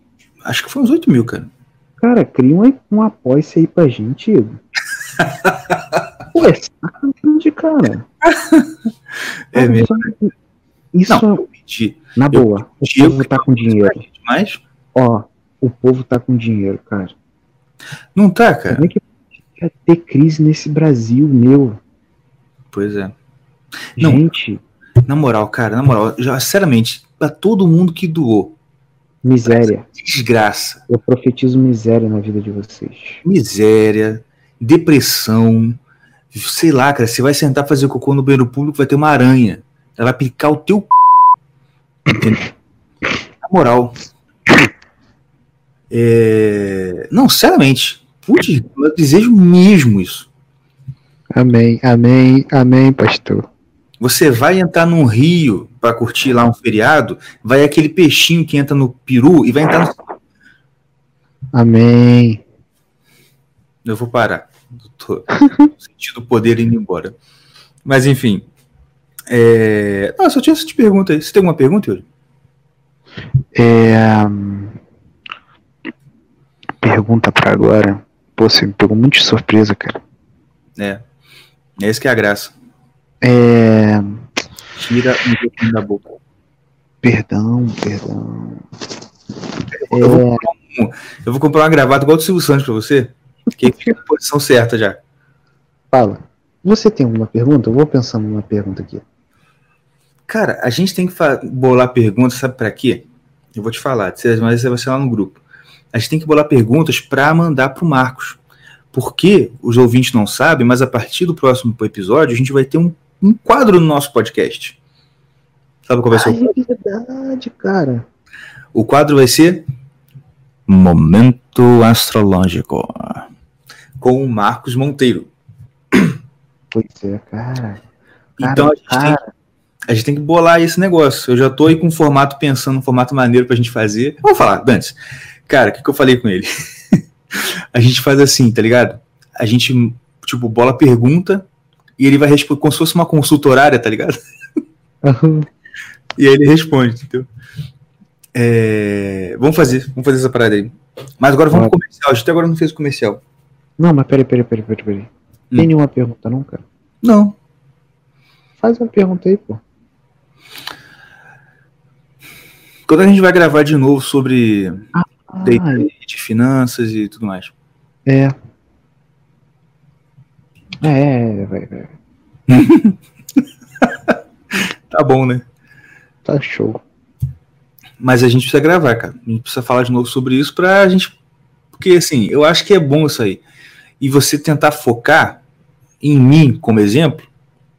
Acho que foi uns 8 mil, cara. Cara, cria um, um apoio aí pra gente, Igor. Pô, é sacanagem, cara. É mesmo. Isso, não, na boa, o povo tá com dinheiro. Mas... Ó, o povo tá com dinheiro, cara. Não tá, cara? Como é que vai ter crise nesse Brasil, meu? Pois é. Gente. Não, na moral, cara, na moral, já, sinceramente, pra todo mundo que doou. Miséria. Desgraça. Eu profetizo miséria na vida de vocês. Miséria, depressão. Sei lá, cara, você vai sentar fazer cocô no banheiro público, vai ter uma aranha. Ela vai picar o teu. Na moral. É... Não, sinceramente. Putz, eu desejo mesmo isso. Amém, amém, amém, pastor. Você vai entrar num rio para curtir lá um feriado, vai aquele peixinho que entra no peru e vai entrar no. Amém. Eu vou parar. Tô sentindo o poder indo embora. Mas enfim. É... Ah, só tinha essa pergunta aí. Você tem alguma pergunta, Yuri? É... Pergunta para agora. Pô, você me pegou muito de surpresa, cara. É. É isso que é a graça. É... Tira um pouquinho da boca. Perdão, perdão. Eu, vou, é... um, eu vou comprar uma gravata igual do Silvio Santos pra você. Que fica na posição certa já. Fala. Você tem alguma pergunta? Eu vou pensando numa pergunta aqui. Cara, a gente tem que bolar perguntas, sabe para quê? Eu vou te falar, mas você vai ser lá no grupo. A gente tem que bolar perguntas para mandar pro Marcos. Porque os ouvintes não sabem, mas a partir do próximo episódio a gente vai ter um, um quadro no nosso podcast. Sabe qual vai ser o? É verdade, cara. O quadro vai ser Momento Astrológico com o Marcos Monteiro. Pois é, cara. então a gente, cara. Tem, a gente tem que bolar esse negócio. Eu já tô aí com um formato pensando, um formato maneiro pra gente fazer. Vou falar, Dantes. Cara, o que, que eu falei com ele? a gente faz assim, tá ligado? A gente, tipo, bola pergunta e ele vai responder como se fosse uma consulta horária, tá ligado? E aí ele responde, entendeu? É... Vamos fazer, vamos fazer essa parada aí. Mas agora vamos pro comercial. A gente até agora não fez o comercial. Não, mas peraí, peraí, peraí, peraí, peraí. Hum. Tem nenhuma pergunta, não, cara? Não. Faz uma pergunta aí, pô. Quando a gente vai gravar de novo sobre ah, trade, finanças e tudo mais. É. É, vai, vai. tá bom, né? Tá show. Mas a gente precisa gravar, cara. A gente precisa falar de novo sobre isso pra gente. Porque, assim, eu acho que é bom isso aí. E você tentar focar em mim como exemplo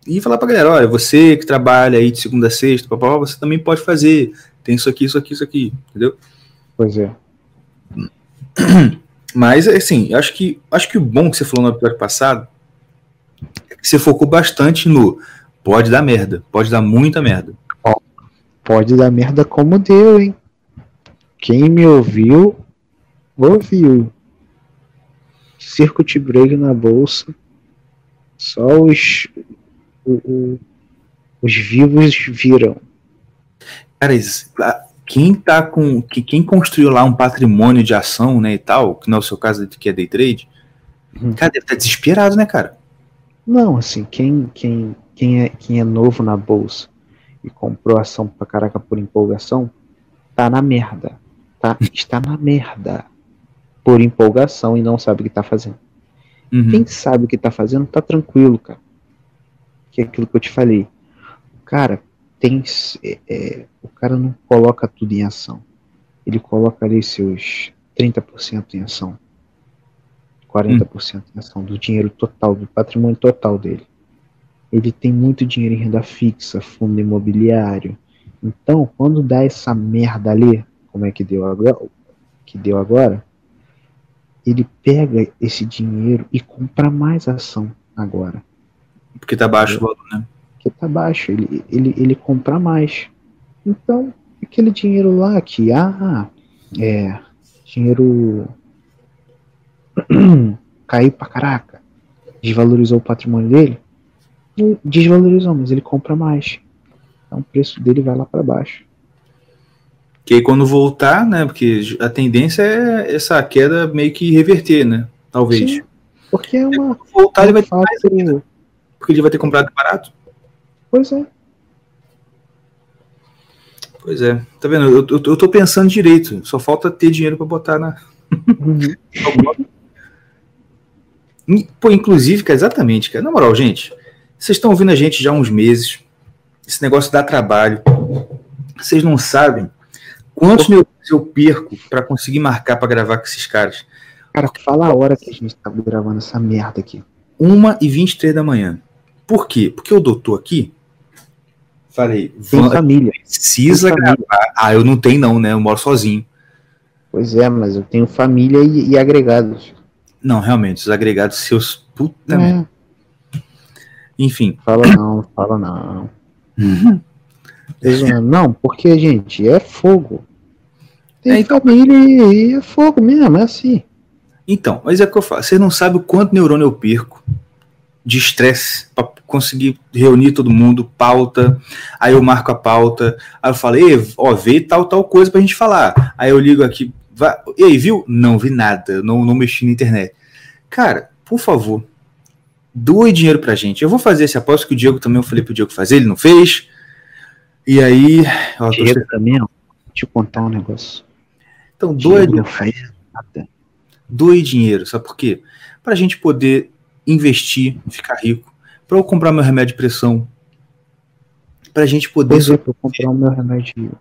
e falar pra galera: olha, você que trabalha aí de segunda a sexta, papá, você também pode fazer. Tem isso aqui, isso aqui, isso aqui. Entendeu? Pois é. Mas, assim, acho que, acho que o bom que você falou no episódio passado é que você focou bastante no pode dar merda, pode dar muita merda. Pode dar merda como deu, hein? Quem me ouviu, ouviu. Circuit break na bolsa. Só os, o, o, os vivos viram. Cara, quem tá com. Que, quem construiu lá um patrimônio de ação, né, e tal, que não é o seu caso que é day trade, hum. cara, deve estar tá desesperado, né, cara? Não, assim, quem, quem, quem, é, quem é novo na bolsa e comprou ação pra caraca por empolgação, tá na merda. Tá, está na merda. Por empolgação e não sabe o que tá fazendo. Uhum. Quem sabe o que tá fazendo, tá tranquilo, cara. Que é aquilo que eu te falei. Cara, tem. É, é, o cara não coloca tudo em ação. Ele coloca ali seus 30% em ação. 40% hum. em ação do dinheiro total, do patrimônio total dele. Ele tem muito dinheiro em renda fixa, fundo imobiliário. Então, quando dá essa merda ali, como é que deu agora, que deu agora, ele pega esse dinheiro e compra mais ação agora. Porque tá baixo o valor, né? Porque tá baixo, ele, ele, ele compra mais. Então, aquele dinheiro lá que, ah, é, dinheiro caiu pra caraca, desvalorizou o patrimônio dele, desvalorizou, mas ele compra mais. Então o preço dele vai lá para baixo. Que aí quando voltar, né? Porque a tendência é essa queda meio que reverter, né? Talvez. Sim, porque é uma. voltar, ele vai ter mais ainda, Porque ele vai ter comprado barato. Pois é. Pois é, tá vendo? Eu, eu, eu tô pensando direito, só falta ter dinheiro para botar na. Uhum. Pô, inclusive, cara, exatamente, cara. Na moral, gente, vocês estão ouvindo a gente já há uns meses. Esse negócio dá trabalho. Vocês não sabem quantos neurônios eu perco para conseguir marcar para gravar com esses caras. Cara, fala a hora que a gente tá gravando essa merda aqui. 1 e 23 da manhã. Por quê? Porque o doutor aqui. Falei, tem família. Precisa tem gravar. Família. Ah, eu não tenho, não, né? Eu moro sozinho. Pois é, mas eu tenho família e, e agregados. Não, realmente, os agregados seus. Puta é. merda. Enfim. Fala não, fala não. não, porque, gente, é fogo. Tem é, então... família e é fogo mesmo, é assim. Então, mas é o que eu falo. Você não sabe o quanto neurônio eu perco de estresse para conseguir reunir todo mundo, pauta. Aí eu marco a pauta. Aí eu falei, ó, vê tal, tal coisa pra gente falar. Aí eu ligo aqui, vai, e aí, viu? Não vi nada, não, não mexi na internet. Cara, por favor, doe dinheiro pra gente. Eu vou fazer esse aposto que o Diego também eu falei pro Diego fazer, ele não fez. E aí. Ó, Diego tô... também, ó. Deixa eu contar um negócio. Então, doe. Não faz nada doe dinheiro, sabe por quê? Para a gente poder investir, ficar rico, para eu comprar meu remédio de pressão, para a gente poder. Por exemplo, comprar o meu remédio,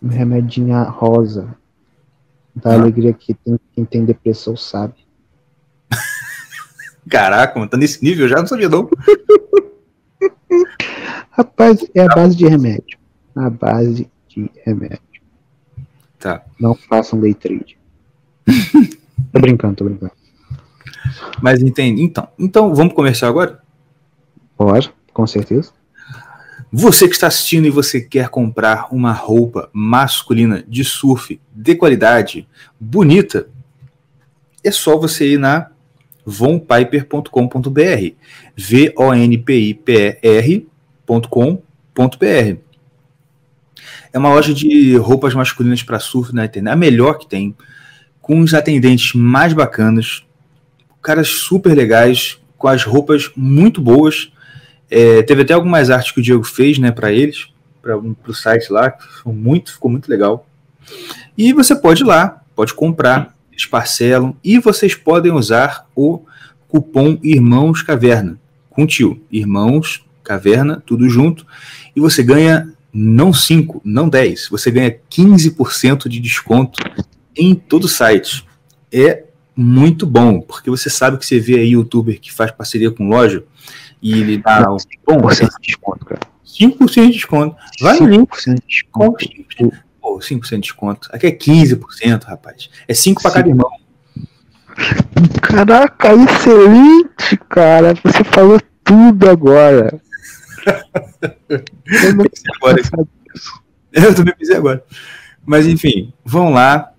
meu remedinha rosa, da ah. alegria que tem, quem tem depressão sabe. Caraca, mano, tá nesse nível já, não sabia não. Rapaz, é a base de remédio. A base de remédio. Tá. Não façam day trade. Tô brincando, tô brincando. Mas entende. Então, então vamos começar agora? Pode, com certeza. Você que está assistindo e você quer comprar uma roupa masculina de surf de qualidade, bonita, é só você ir na vonpiper.com.br, v o n p i p e r.com.br. É uma loja de roupas masculinas para surf na internet, a melhor que tem com os atendentes mais bacanas, caras super legais, com as roupas muito boas. É, teve até algumas artes que o Diego fez, né, para eles, para o site lá, muito, ficou muito legal. E você pode ir lá, pode comprar, eles parcelam e vocês podem usar o cupom Irmãos Caverna, com tio, Irmãos Caverna, tudo junto, e você ganha não 5, não 10, você ganha 15% de desconto em todo o site. É muito bom, porque você sabe que você vê aí youtuber que faz parceria com loja e ele dá um bom 5% de desconto, cara. 5% de desconto. Vai no link. 5% de desconto. Pô, 5% de desconto. Aqui é 15%, rapaz. É 5 para cada irmão. Caraca, excelente, cara. Você falou tudo agora. eu, não agora. eu também pensei agora. Mas enfim, vão lá,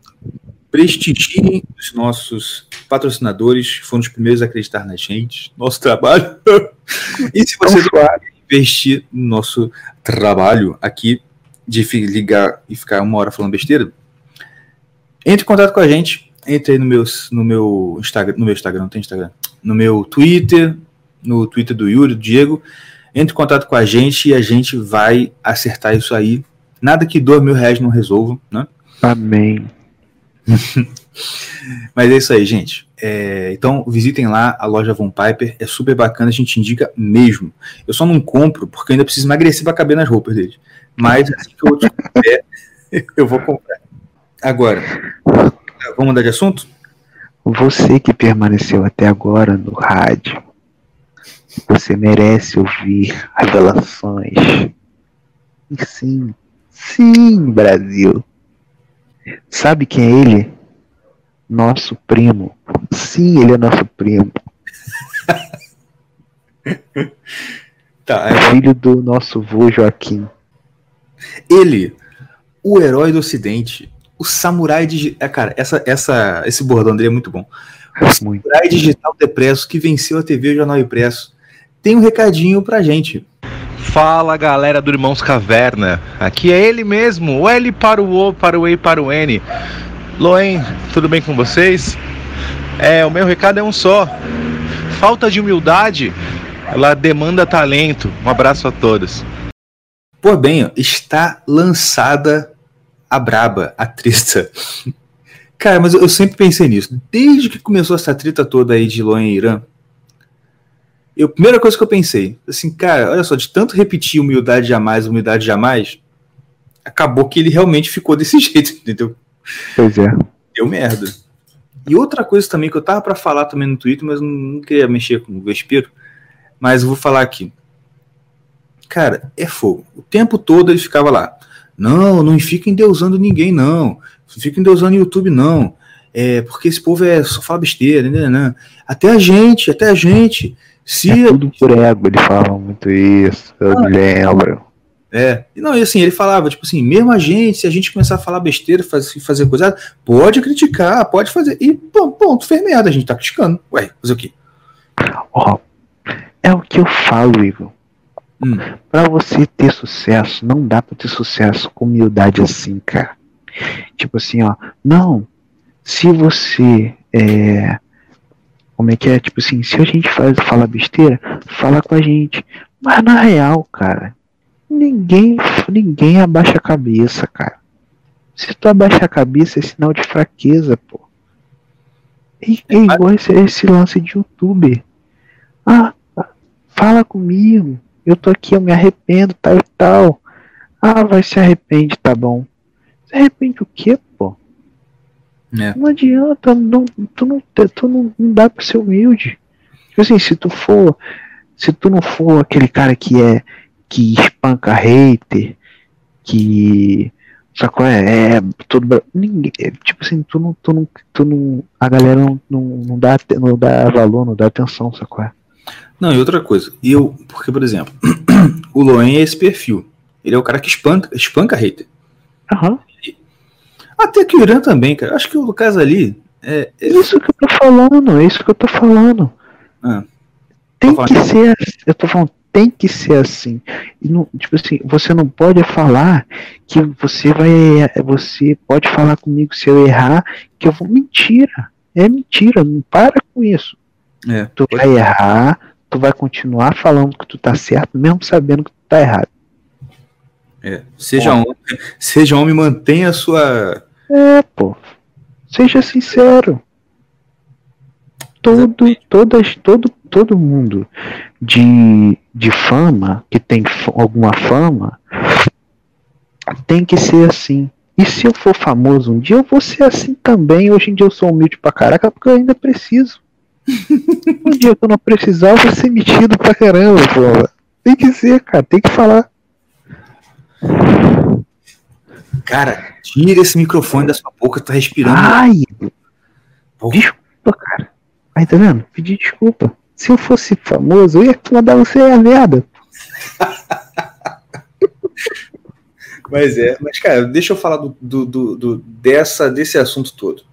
prestigiem os nossos patrocinadores, foram os primeiros a acreditar na gente, nosso trabalho. e se você quer investir no nosso trabalho aqui, de ligar e ficar uma hora falando besteira, entre em contato com a gente, entre aí no meu, no meu Instagram, no meu Instagram, não tem Instagram, no meu Twitter, no Twitter do Yuri, do Diego, entre em contato com a gente e a gente vai acertar isso aí. Nada que dois mil reais não resolva, né? Amém. Mas é isso aí, gente. É, então visitem lá a loja Von Piper, é super bacana, a gente indica mesmo. Eu só não compro porque ainda preciso emagrecer para caber nas roupas deles. Mas assim que eu tiver, eu vou comprar. Agora, vamos mudar de assunto? Você que permaneceu até agora no rádio, você merece ouvir revelações. E sim, sim, Brasil. Sabe quem é ele? Nosso primo. Sim, ele é nosso primo. tá, é... Filho do nosso vô Joaquim. Ele, o herói do ocidente, o samurai digital. É, cara, essa, essa, esse bordão dele é muito bom. O muito. samurai digital depresso que venceu a TV Jornal Impresso. Tem um recadinho pra gente. Fala galera do Irmãos Caverna, aqui é ele mesmo, o L para o O, para o E para o N. Loen, tudo bem com vocês? É, o meu recado é um só. Falta de humildade, ela demanda talento. Um abraço a todos. Pô, bem, está lançada a braba, a treta. Cara, mas eu sempre pensei nisso. Desde que começou essa treta toda aí de Loen e Irã, eu, a primeira coisa que eu pensei, assim, cara, olha só, de tanto repetir humildade jamais, humildade jamais, acabou que ele realmente ficou desse jeito, entendeu? Pois é. Deu merda. E outra coisa também que eu tava para falar também no Twitter, mas não, queria mexer com o vespeiro, mas eu vou falar aqui. Cara, é fogo. O tempo todo ele ficava lá. Não, não fica endeusando ninguém, não. Não fica endeusando o YouTube, não. É, porque esse povo é só fala besteira, né, né? Até a gente, até a gente. Se é tudo por ego, ele fala muito isso, eu ah, me lembro. É, não, e assim, ele falava, tipo assim, mesmo a gente, se a gente começar a falar besteira, fazer, fazer coisa, pode criticar, pode fazer. E, bom, ponto, fez merda, a gente tá criticando. Ué, fazer o quê? Ó, oh, é o que eu falo, Igor. Hum. Para você ter sucesso, não dá para ter sucesso com humildade assim, cara. Tipo assim, ó, não. Se você é, como é que é? Tipo assim, se a gente faz, fala besteira, fala com a gente. Mas na real, cara, ninguém, ninguém abaixa a cabeça, cara. Se tu abaixa a cabeça é sinal de fraqueza, pô. É, é igual esse, esse lance de youtuber. Ah, fala comigo eu tô aqui, eu me arrependo, tal e tal. Ah, vai se arrepende, tá bom. Se arrepende o quê? É. Não adianta, não, tu, não, tu não, não dá pra ser humilde. Tipo assim, se tu for, se tu não for aquele cara que é, que espanca hater, que sacou é, é tudo ninguém é, tipo assim tu não tu não tu não a galera não, não, não dá não dá valor não dá atenção sacou é não, e outra coisa, eu, porque, por exemplo, o Loen é esse perfil. Ele é o cara que espanca, espanca hater. Uhum. Até que o Irã também, cara. Acho que o Lucas ali. É, é isso que eu tô falando, é isso que eu tô falando. Ah, tem que ser assim, eu tô falando, tem que ser assim. E não, tipo assim, você não pode falar que você vai. Você pode falar comigo se eu errar, que eu vou. Mentira. É mentira, não para com isso. É, tu vai errar, tu vai continuar falando que tu tá certo, mesmo sabendo que tu tá errado. É, seja homem, seja homem, mantenha a sua. É, pô. Seja sincero. Todo, todas, todo, todo mundo de, de fama, que tem alguma fama, tem que ser assim. E se eu for famoso um dia, eu vou ser assim também. Hoje em dia eu sou humilde pra caraca, porque eu ainda preciso. Um dia que eu não precisar, eu vou ser metido pra caramba, pô. Tem que ser, cara, tem que falar. Cara, tira esse microfone da sua boca, tá respirando. Ai! Porra. Desculpa, cara. Aí tá vendo? Pedi desculpa. Se eu fosse famoso, eu ia mandar você a merda. mas é, mas cara, deixa eu falar do, do, do, do, dessa, desse assunto todo.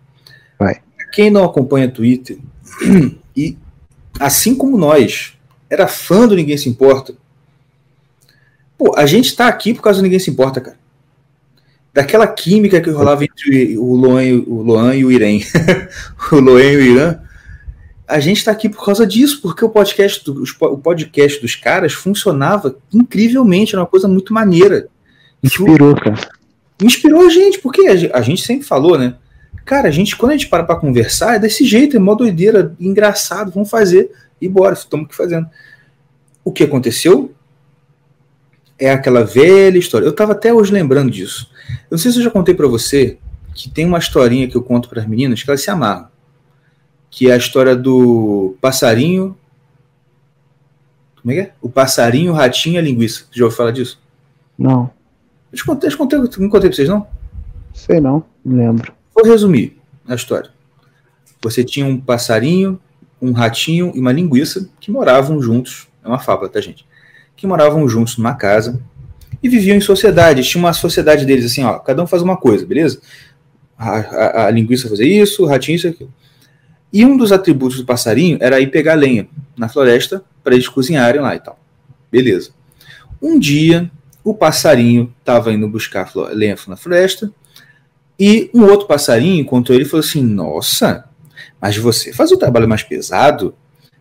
Vai. Quem não acompanha Twitter, e, assim como nós, era fã do Ninguém Se Importa. Pô, a gente tá aqui por causa do Ninguém Se Importa, cara. Daquela química que rolava entre o Loan, o Loan e o Irã. o Loan e o Irã. A gente tá aqui por causa disso, porque o podcast, do, o podcast dos caras funcionava incrivelmente, era uma coisa muito maneira. Inspirou, cara. Inspirou a gente, porque a gente sempre falou, né? Cara, a gente, quando a gente para pra conversar, é desse jeito, é mó doideira, engraçado, vamos fazer, e bora, estamos aqui fazendo. O que aconteceu é aquela velha história. Eu estava até hoje lembrando disso. Eu não sei se eu já contei para você que tem uma historinha que eu conto para as meninas que elas se amarram. Que é a história do passarinho. Como é que é? O passarinho, o ratinho e a linguiça. Você já ouviu falar disso? Não. Eu te contei, eu te contei, não contei pra vocês, não? Sei não, não lembro. Vou resumir a história. Você tinha um passarinho, um ratinho e uma linguiça que moravam juntos. É uma fábula, tá, gente? Que moravam juntos numa casa e viviam em sociedade. Tinha uma sociedade deles assim, ó, cada um faz uma coisa, beleza? A, a, a linguiça fazia isso, o ratinho isso aquilo. E um dos atributos do passarinho era ir pegar lenha na floresta para eles cozinharem lá e tal. Beleza. Um dia, o passarinho estava indo buscar lenha na floresta e um outro passarinho encontrou ele e falou assim: Nossa, mas você faz o trabalho mais pesado.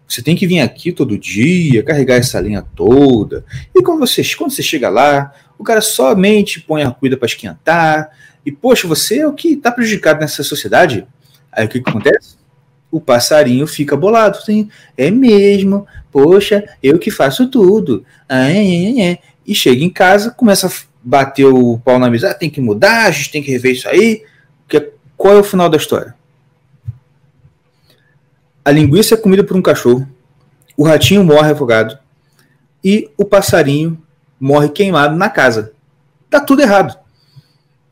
Você tem que vir aqui todo dia, carregar essa linha toda. E quando você, quando você chega lá, O cara somente põe a cuida para esquentar. E, poxa, você é o que está prejudicado nessa sociedade. Aí o que, que acontece? O passarinho fica bolado. Assim, é mesmo. Poxa, eu que faço tudo. Ah, é, é, é. E chega em casa, começa a bater o pau na mesa. Ah, tem que mudar, a gente tem que rever isso aí. Que, qual é o final da história? A linguiça é comida por um cachorro. O ratinho morre afogado. E o passarinho morre queimado na casa. Tá tudo errado.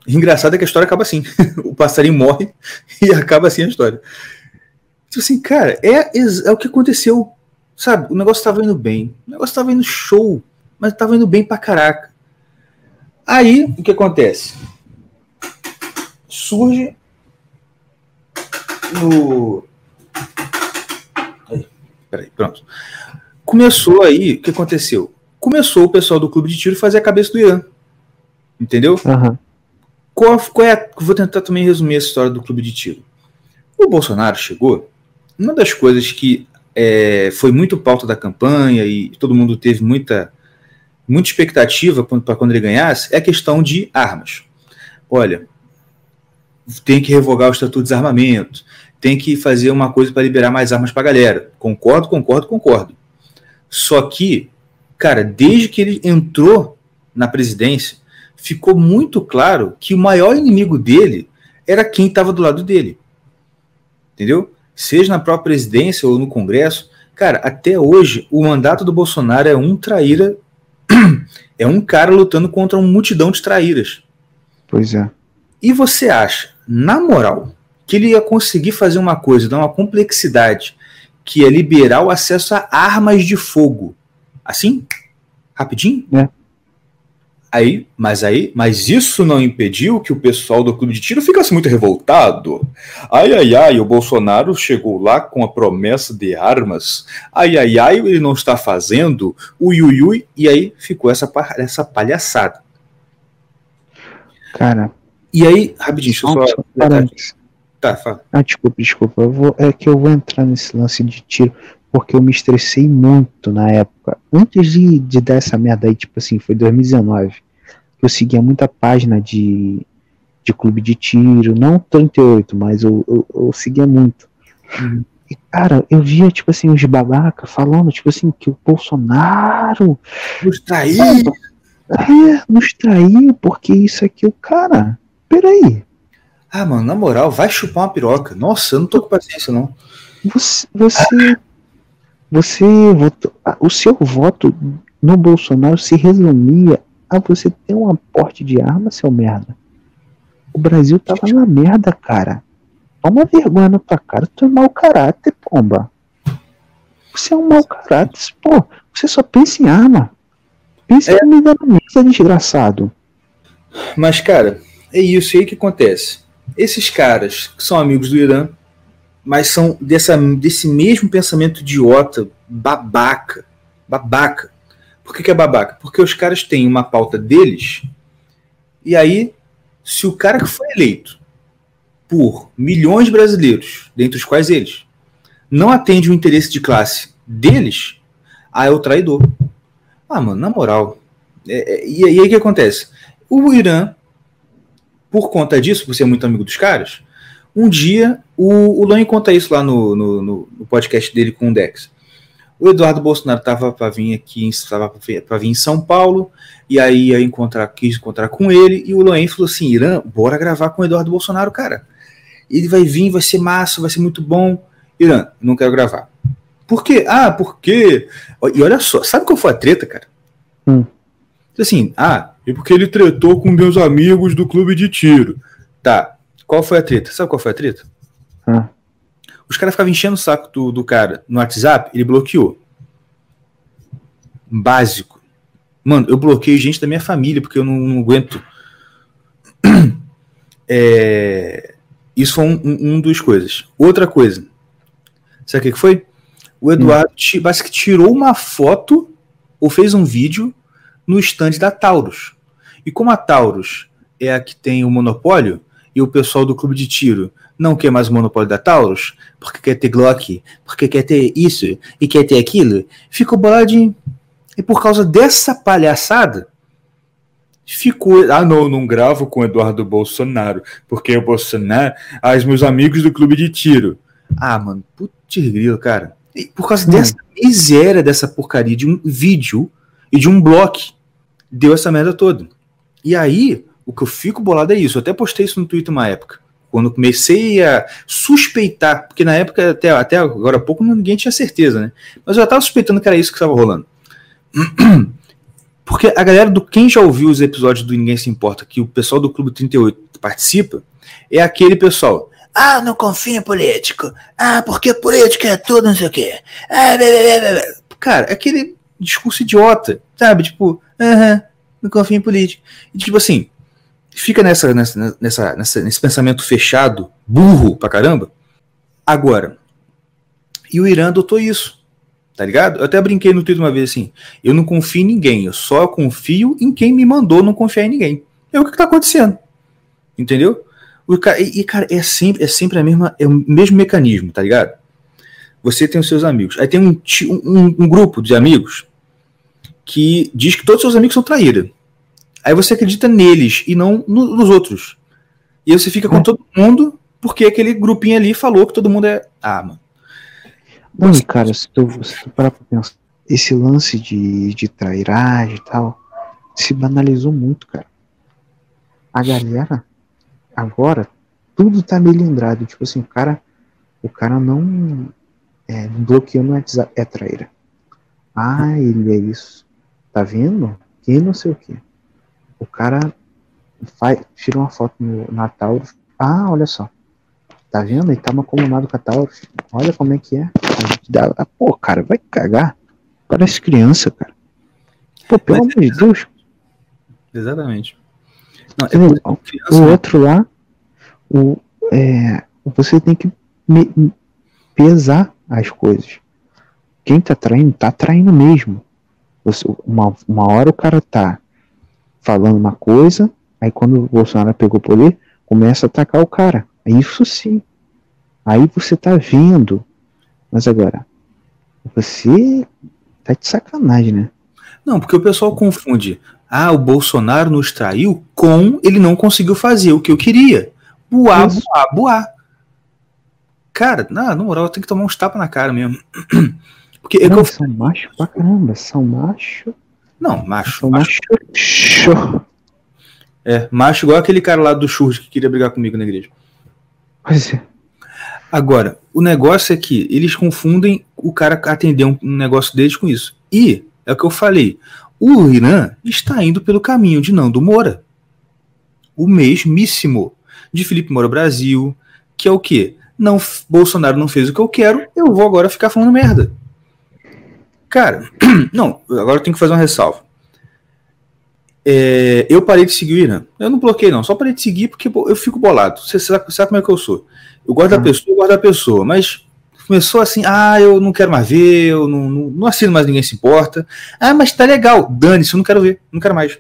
Engraçado é que a história acaba assim. o passarinho morre e acaba assim a história. Tipo assim, cara, é, é o que aconteceu. Sabe, o negócio estava indo bem. O negócio estava indo show. Mas estava indo bem pra caraca. Aí, o que acontece? Surge no. Aí, peraí, pronto. Começou aí, o que aconteceu? Começou o pessoal do clube de tiro fazer a cabeça do Irã. Entendeu? Uhum. Qual, qual é a, vou tentar também resumir essa história do clube de tiro. O Bolsonaro chegou, uma das coisas que é, foi muito pauta da campanha e todo mundo teve muita, muita expectativa para quando ele ganhasse é a questão de armas. Olha, tem que revogar o Estatuto de Desarmamento, tem que fazer uma coisa para liberar mais armas para a galera. Concordo, concordo, concordo. Só que, cara, desde que ele entrou na presidência, ficou muito claro que o maior inimigo dele era quem estava do lado dele. Entendeu? Seja na própria presidência ou no Congresso. Cara, até hoje, o mandato do Bolsonaro é um traíra. É um cara lutando contra uma multidão de traíras. Pois é. E você acha, na moral, que ele ia conseguir fazer uma coisa, dar uma complexidade, que é liberar o acesso a armas de fogo? Assim? Rapidinho? É. Aí, mas aí, mas isso não impediu que o pessoal do clube de tiro ficasse muito revoltado. Ai, ai, ai, o Bolsonaro chegou lá com a promessa de armas. Ai, ai, ai, ele não está fazendo. Ui, ui, ui. E aí ficou essa, essa palhaçada. Cara. E aí, rapidinho, deixa eu só. Tá, fala. Ah, desculpa, desculpa. Eu vou, é que eu vou entrar nesse lance de tiro porque eu me estressei muito na época. Antes de, de dar essa merda aí, tipo assim, foi 2019. Eu seguia muita página de, de clube de tiro, não 38, mas eu, eu, eu seguia muito. Uhum. E, cara, eu via, tipo assim, os babaca falando, tipo assim, que o Bolsonaro. Nos traiu! É, nos traiu, porque isso aqui, o cara. Peraí. Ah, mano, na moral, vai chupar uma piroca. Nossa, eu não tô com paciência, não. Você, você você votou, o seu voto no Bolsonaro se resumia a você ter um aporte de arma, seu merda. O Brasil tava na merda, cara. Toma vergonha na tua cara, tu é mau caráter, pomba. Você é um mau caráter, pô. Você só pensa em arma. Pensa é. em comida na mesa, desgraçado. Mas, cara, é isso aí que acontece. Esses caras que são amigos do Irã mas são dessa, desse mesmo pensamento idiota, babaca. Babaca. Por que, que é babaca? Porque os caras têm uma pauta deles, e aí, se o cara que foi eleito por milhões de brasileiros, dentre os quais eles, não atende o interesse de classe deles, ah, é o traidor. Ah, mano, na moral. É, é, e aí o que acontece? O Irã, por conta disso, por ser muito amigo dos caras, um dia, o, o conta isso lá no, no, no, podcast dele com o Dex. O Eduardo Bolsonaro estava para vir aqui, estava para vir em São Paulo, e aí ia encontrar, quis encontrar com ele, e o Loen falou assim: Irã, bora gravar com o Eduardo Bolsonaro, cara. Ele vai vir, vai ser massa, vai ser muito bom. Irã, não quero gravar. Por quê? Ah, porque. E olha só, sabe qual foi a treta, cara? Hum. Assim, ah, é porque ele tretou com meus amigos do clube de tiro. Tá, qual foi a treta? Sabe qual foi a treta? Hum. Os caras ficavam enchendo o saco do, do cara no WhatsApp, ele bloqueou. Básico. Mano, eu bloqueio gente da minha família porque eu não, não aguento. É... Isso foi um, um, um dos coisas. Outra coisa. Sabe o que foi? O Eduardo hum. tirou uma foto ou fez um vídeo no stand da Taurus. E como a Taurus é a que tem o monopólio, e o pessoal do clube de tiro não quer mais o monopólio da Taurus, porque quer ter Glock, porque quer ter isso e quer ter aquilo, ficou boladinho. E por causa dessa palhaçada, ficou. Ah, não, não gravo com Eduardo Bolsonaro, porque o Bolsonaro. Ah, os meus amigos do clube de tiro. Ah, mano, putz grilo, cara. E por causa hum. dessa miséria dessa porcaria de um vídeo e de um bloco, deu essa merda toda. E aí, o que eu fico bolado é isso. Eu até postei isso no Twitter uma época. Quando comecei a suspeitar, porque na época, até, até agora há pouco, ninguém tinha certeza, né? Mas eu já estava suspeitando que era isso que estava rolando. Porque a galera do quem já ouviu os episódios do Ninguém Se Importa, que o pessoal do Clube 38 participa, é aquele pessoal. Ah, não confio em político. Ah, porque político é tudo, não sei o quê. Ah, blá, blá, blá. Cara, é aquele discurso idiota, sabe? Tipo, aham, não confio em político. E tipo assim, fica nessa, nessa, nessa, nessa, nesse pensamento fechado, burro pra caramba. Agora, e o Irã adotou isso. Tá ligado? Eu até brinquei no Twitter uma vez assim: eu não confio em ninguém, eu só confio em quem me mandou não confiar em ninguém. É o que, que tá acontecendo. Entendeu? O cara, e, e, cara, é sempre, é sempre a mesma, é o mesmo mecanismo, tá ligado? Você tem os seus amigos. Aí tem um, um, um grupo de amigos que diz que todos os seus amigos são traíra. Aí você acredita neles e não no, nos outros. E aí você fica com todo mundo porque aquele grupinho ali falou que todo mundo é. Ah, mano. Não, cara, se tu, se tu parar pra pensar, esse lance de, de trairagem e tal, se banalizou muito, cara. A galera, agora, tudo tá melindrado. Tipo assim, o cara, o cara não é, bloqueou no WhatsApp, é traíra. Ah, ele é isso. Tá vendo? Quem não sei o que. O cara faz, tira uma foto no Natal. Ah, olha só. Tá vendo? Ele tá macomunado com a Taurus. Olha como é que é. Dá, pô, cara, vai cagar. Parece criança, cara. Pô, pelo amor de Deus. Exatamente. Não, é criança, o né? outro lá, o, é, você tem que me, pesar as coisas. Quem tá traindo, tá traindo mesmo. Você, uma, uma hora o cara tá falando uma coisa, aí quando o Bolsonaro pegou o poder, começa a atacar o cara. Isso sim. Aí você tá vendo. Mas agora, você tá de sacanagem, né? Não, porque o pessoal confunde. Ah, o Bolsonaro nos traiu com ele não conseguiu fazer o que eu queria. Boar, boar, boar. Cara, na, na moral, tem que tomar uns tapas na cara mesmo. Porque não, eu... são macho pra caramba, são macho. Não, macho. São macho. macho. É, macho igual aquele cara lá do churros que queria brigar comigo na igreja. Pois é. Agora, o negócio é que eles confundem o cara atender um negócio deles com isso. E, é o que eu falei, o Irã está indo pelo caminho de Nando Moura. O mesmíssimo de Felipe Moura Brasil, que é o quê? Não, Bolsonaro não fez o que eu quero, eu vou agora ficar falando merda. Cara, não, agora eu tenho que fazer uma ressalva. É, eu parei de seguir o Irã. Eu não bloqueei, não. Só parei de seguir porque eu fico bolado. Você sabe, sabe como é que eu sou. Eu gosto da uhum. pessoa, eu gosto da pessoa. Mas começou assim, ah, eu não quero mais ver, eu não, não, não assino mais, ninguém se importa. Ah, mas tá legal. Dane-se, eu não quero ver, não quero mais.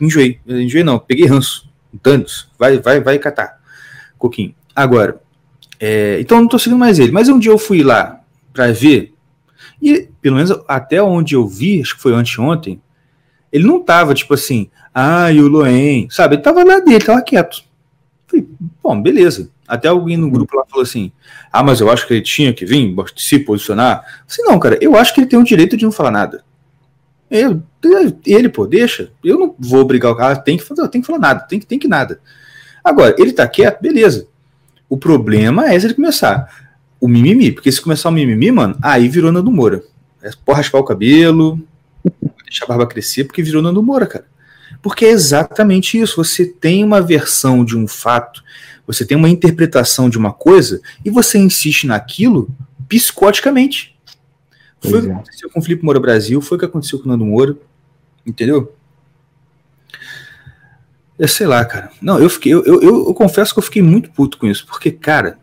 Enjoei. Enjoei não, peguei ranço. Dane-se. Vai, vai, vai catar. Coquinho. Agora, é, então eu não tô seguindo mais ele. Mas um dia eu fui lá pra ver, e pelo menos até onde eu vi, acho que foi anteontem, ele não tava, tipo assim, ah, e o Loen, sabe? Ele tava lá dele, tava quieto. Falei, bom, beleza. Até alguém no grupo lá falou assim, ah, mas eu acho que ele tinha que vir se posicionar. Falei, não, cara, eu acho que ele tem o direito de não falar nada. Eu, ele, pô, deixa. Eu não vou obrigar o cara, tem que, tem que falar nada, tem que, tem que nada. Agora, ele tá quieto, beleza. O problema é se ele começar o mimimi, porque se começar o mimimi, mano, aí virou Nando Moura. É, pode raspar o cabelo, deixar a barba crescer, porque virou Nando Moura, cara. Porque é exatamente isso. Você tem uma versão de um fato, você tem uma interpretação de uma coisa e você insiste naquilo psicoticamente. Foi o que é. aconteceu com o Felipe Moura Brasil, foi o que aconteceu com o Nando Moura, entendeu? Eu sei lá, cara. Não, eu fiquei, eu, eu, eu, confesso que eu fiquei muito puto com isso, porque, cara,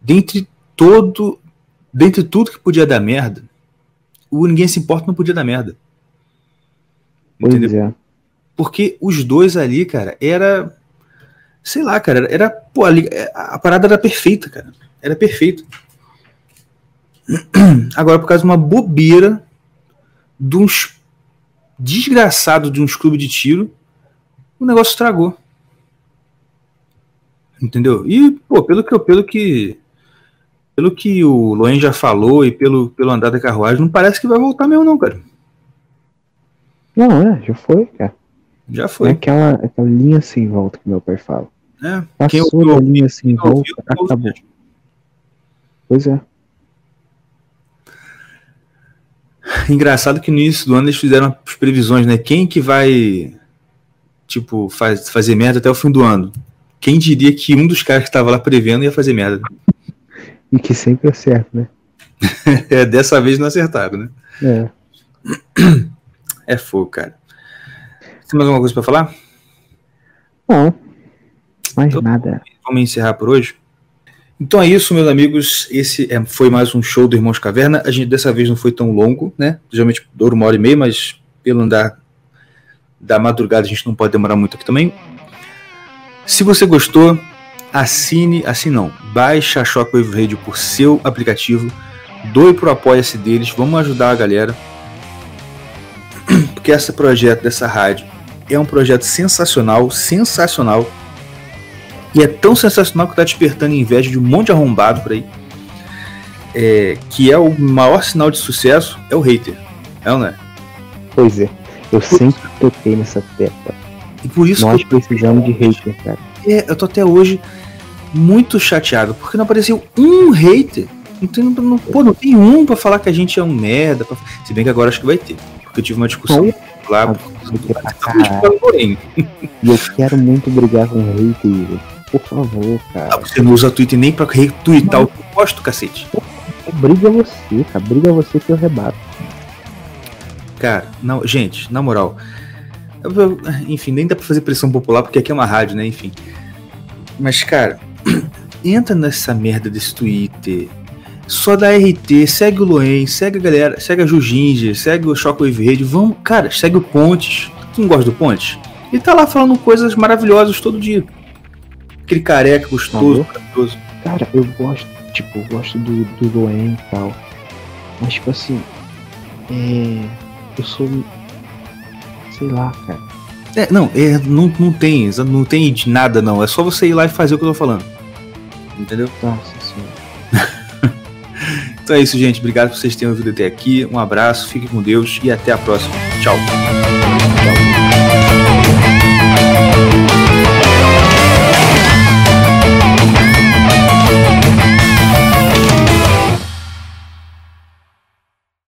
dentre todo, dentre tudo que podia dar merda, o Ninguém Se Importa não podia dar merda. Entendeu? É. Porque os dois ali, cara, era. Sei lá, cara, era. Pô, a, a parada era perfeita, cara. Era perfeita. Agora, por causa de uma bobeira de uns desgraçado de uns clubes de tiro, o negócio estragou. Entendeu? E, pô, pelo que, pelo que pelo que o Loen já falou e pelo, pelo andar da carruagem, não parece que vai voltar mesmo, não, cara. Não, é, já foi, cara. Já foi. É aquela, aquela linha sem volta que meu pai fala. É, Passou quem a linha sem volta, ouviu, acabou. Pois é. Engraçado que no início do ano eles fizeram as previsões, né? Quem que vai, tipo, faz, fazer merda até o fim do ano? Quem diria que um dos caras que estava lá prevendo ia fazer merda? E que sempre acerta, né? é, dessa vez não acertaram, né? É. É fogo, cara. Tem mais alguma coisa para falar? Não. Mais então, nada. Vamos encerrar por hoje? Então é isso, meus amigos. Esse é, foi mais um show do Irmãos Caverna. A gente dessa vez não foi tão longo, né? Geralmente dura uma hora e meia, mas pelo andar da madrugada a gente não pode demorar muito aqui também. Se você gostou, assine, assine não, baixe a Shockwave Radio por seu aplicativo, doe pro apoia-se deles, vamos ajudar a galera. Porque esse projeto dessa rádio é um projeto sensacional, sensacional e é tão sensacional que está despertando inveja de um monte de arrombado por aí. É, que é o maior sinal de sucesso, é o hater. É ou não é? Pois é. Eu por sempre toquei nessa tecla. E por isso Nós precisamos de hater, cara. É, eu tô até hoje muito chateado, porque não apareceu um hater. Não tem, não, pô, não tem um pra falar que a gente é um merda. Pra... Se bem que agora acho que vai ter. Porque eu tive uma discussão lá. E eu quero muito brigar com o hater, por favor, cara. você não usa Twitter nem pra retweetar o que eu posto, cacete. Briga você, cara. Briga você que eu rebato. Cara, não, gente, na moral. Eu, eu, enfim, nem dá pra fazer pressão popular porque aqui é uma rádio, né? Enfim. Mas, cara, entra nessa merda desse Twitter. Só dá RT, segue o Loen, segue a galera, segue a Jujinger, segue o Shockwave Radio. Vamos, cara, segue o Pontes. Tu não gosta do Pontes? Ele tá lá falando coisas maravilhosas todo dia aquele careca gostoso, maravilhoso. Cara, eu gosto, tipo, eu gosto do, do Loen e tal. Mas, tipo assim, é. Eu sou. Sei lá, cara. É, não, é, não, não tem, não tem de nada não. É só você ir lá e fazer o que eu tô falando. Entendeu? Nossa senhora. então é isso, gente. Obrigado por vocês terem ouvido até aqui. Um abraço, fique com Deus e até a próxima. Tchau. Tchau.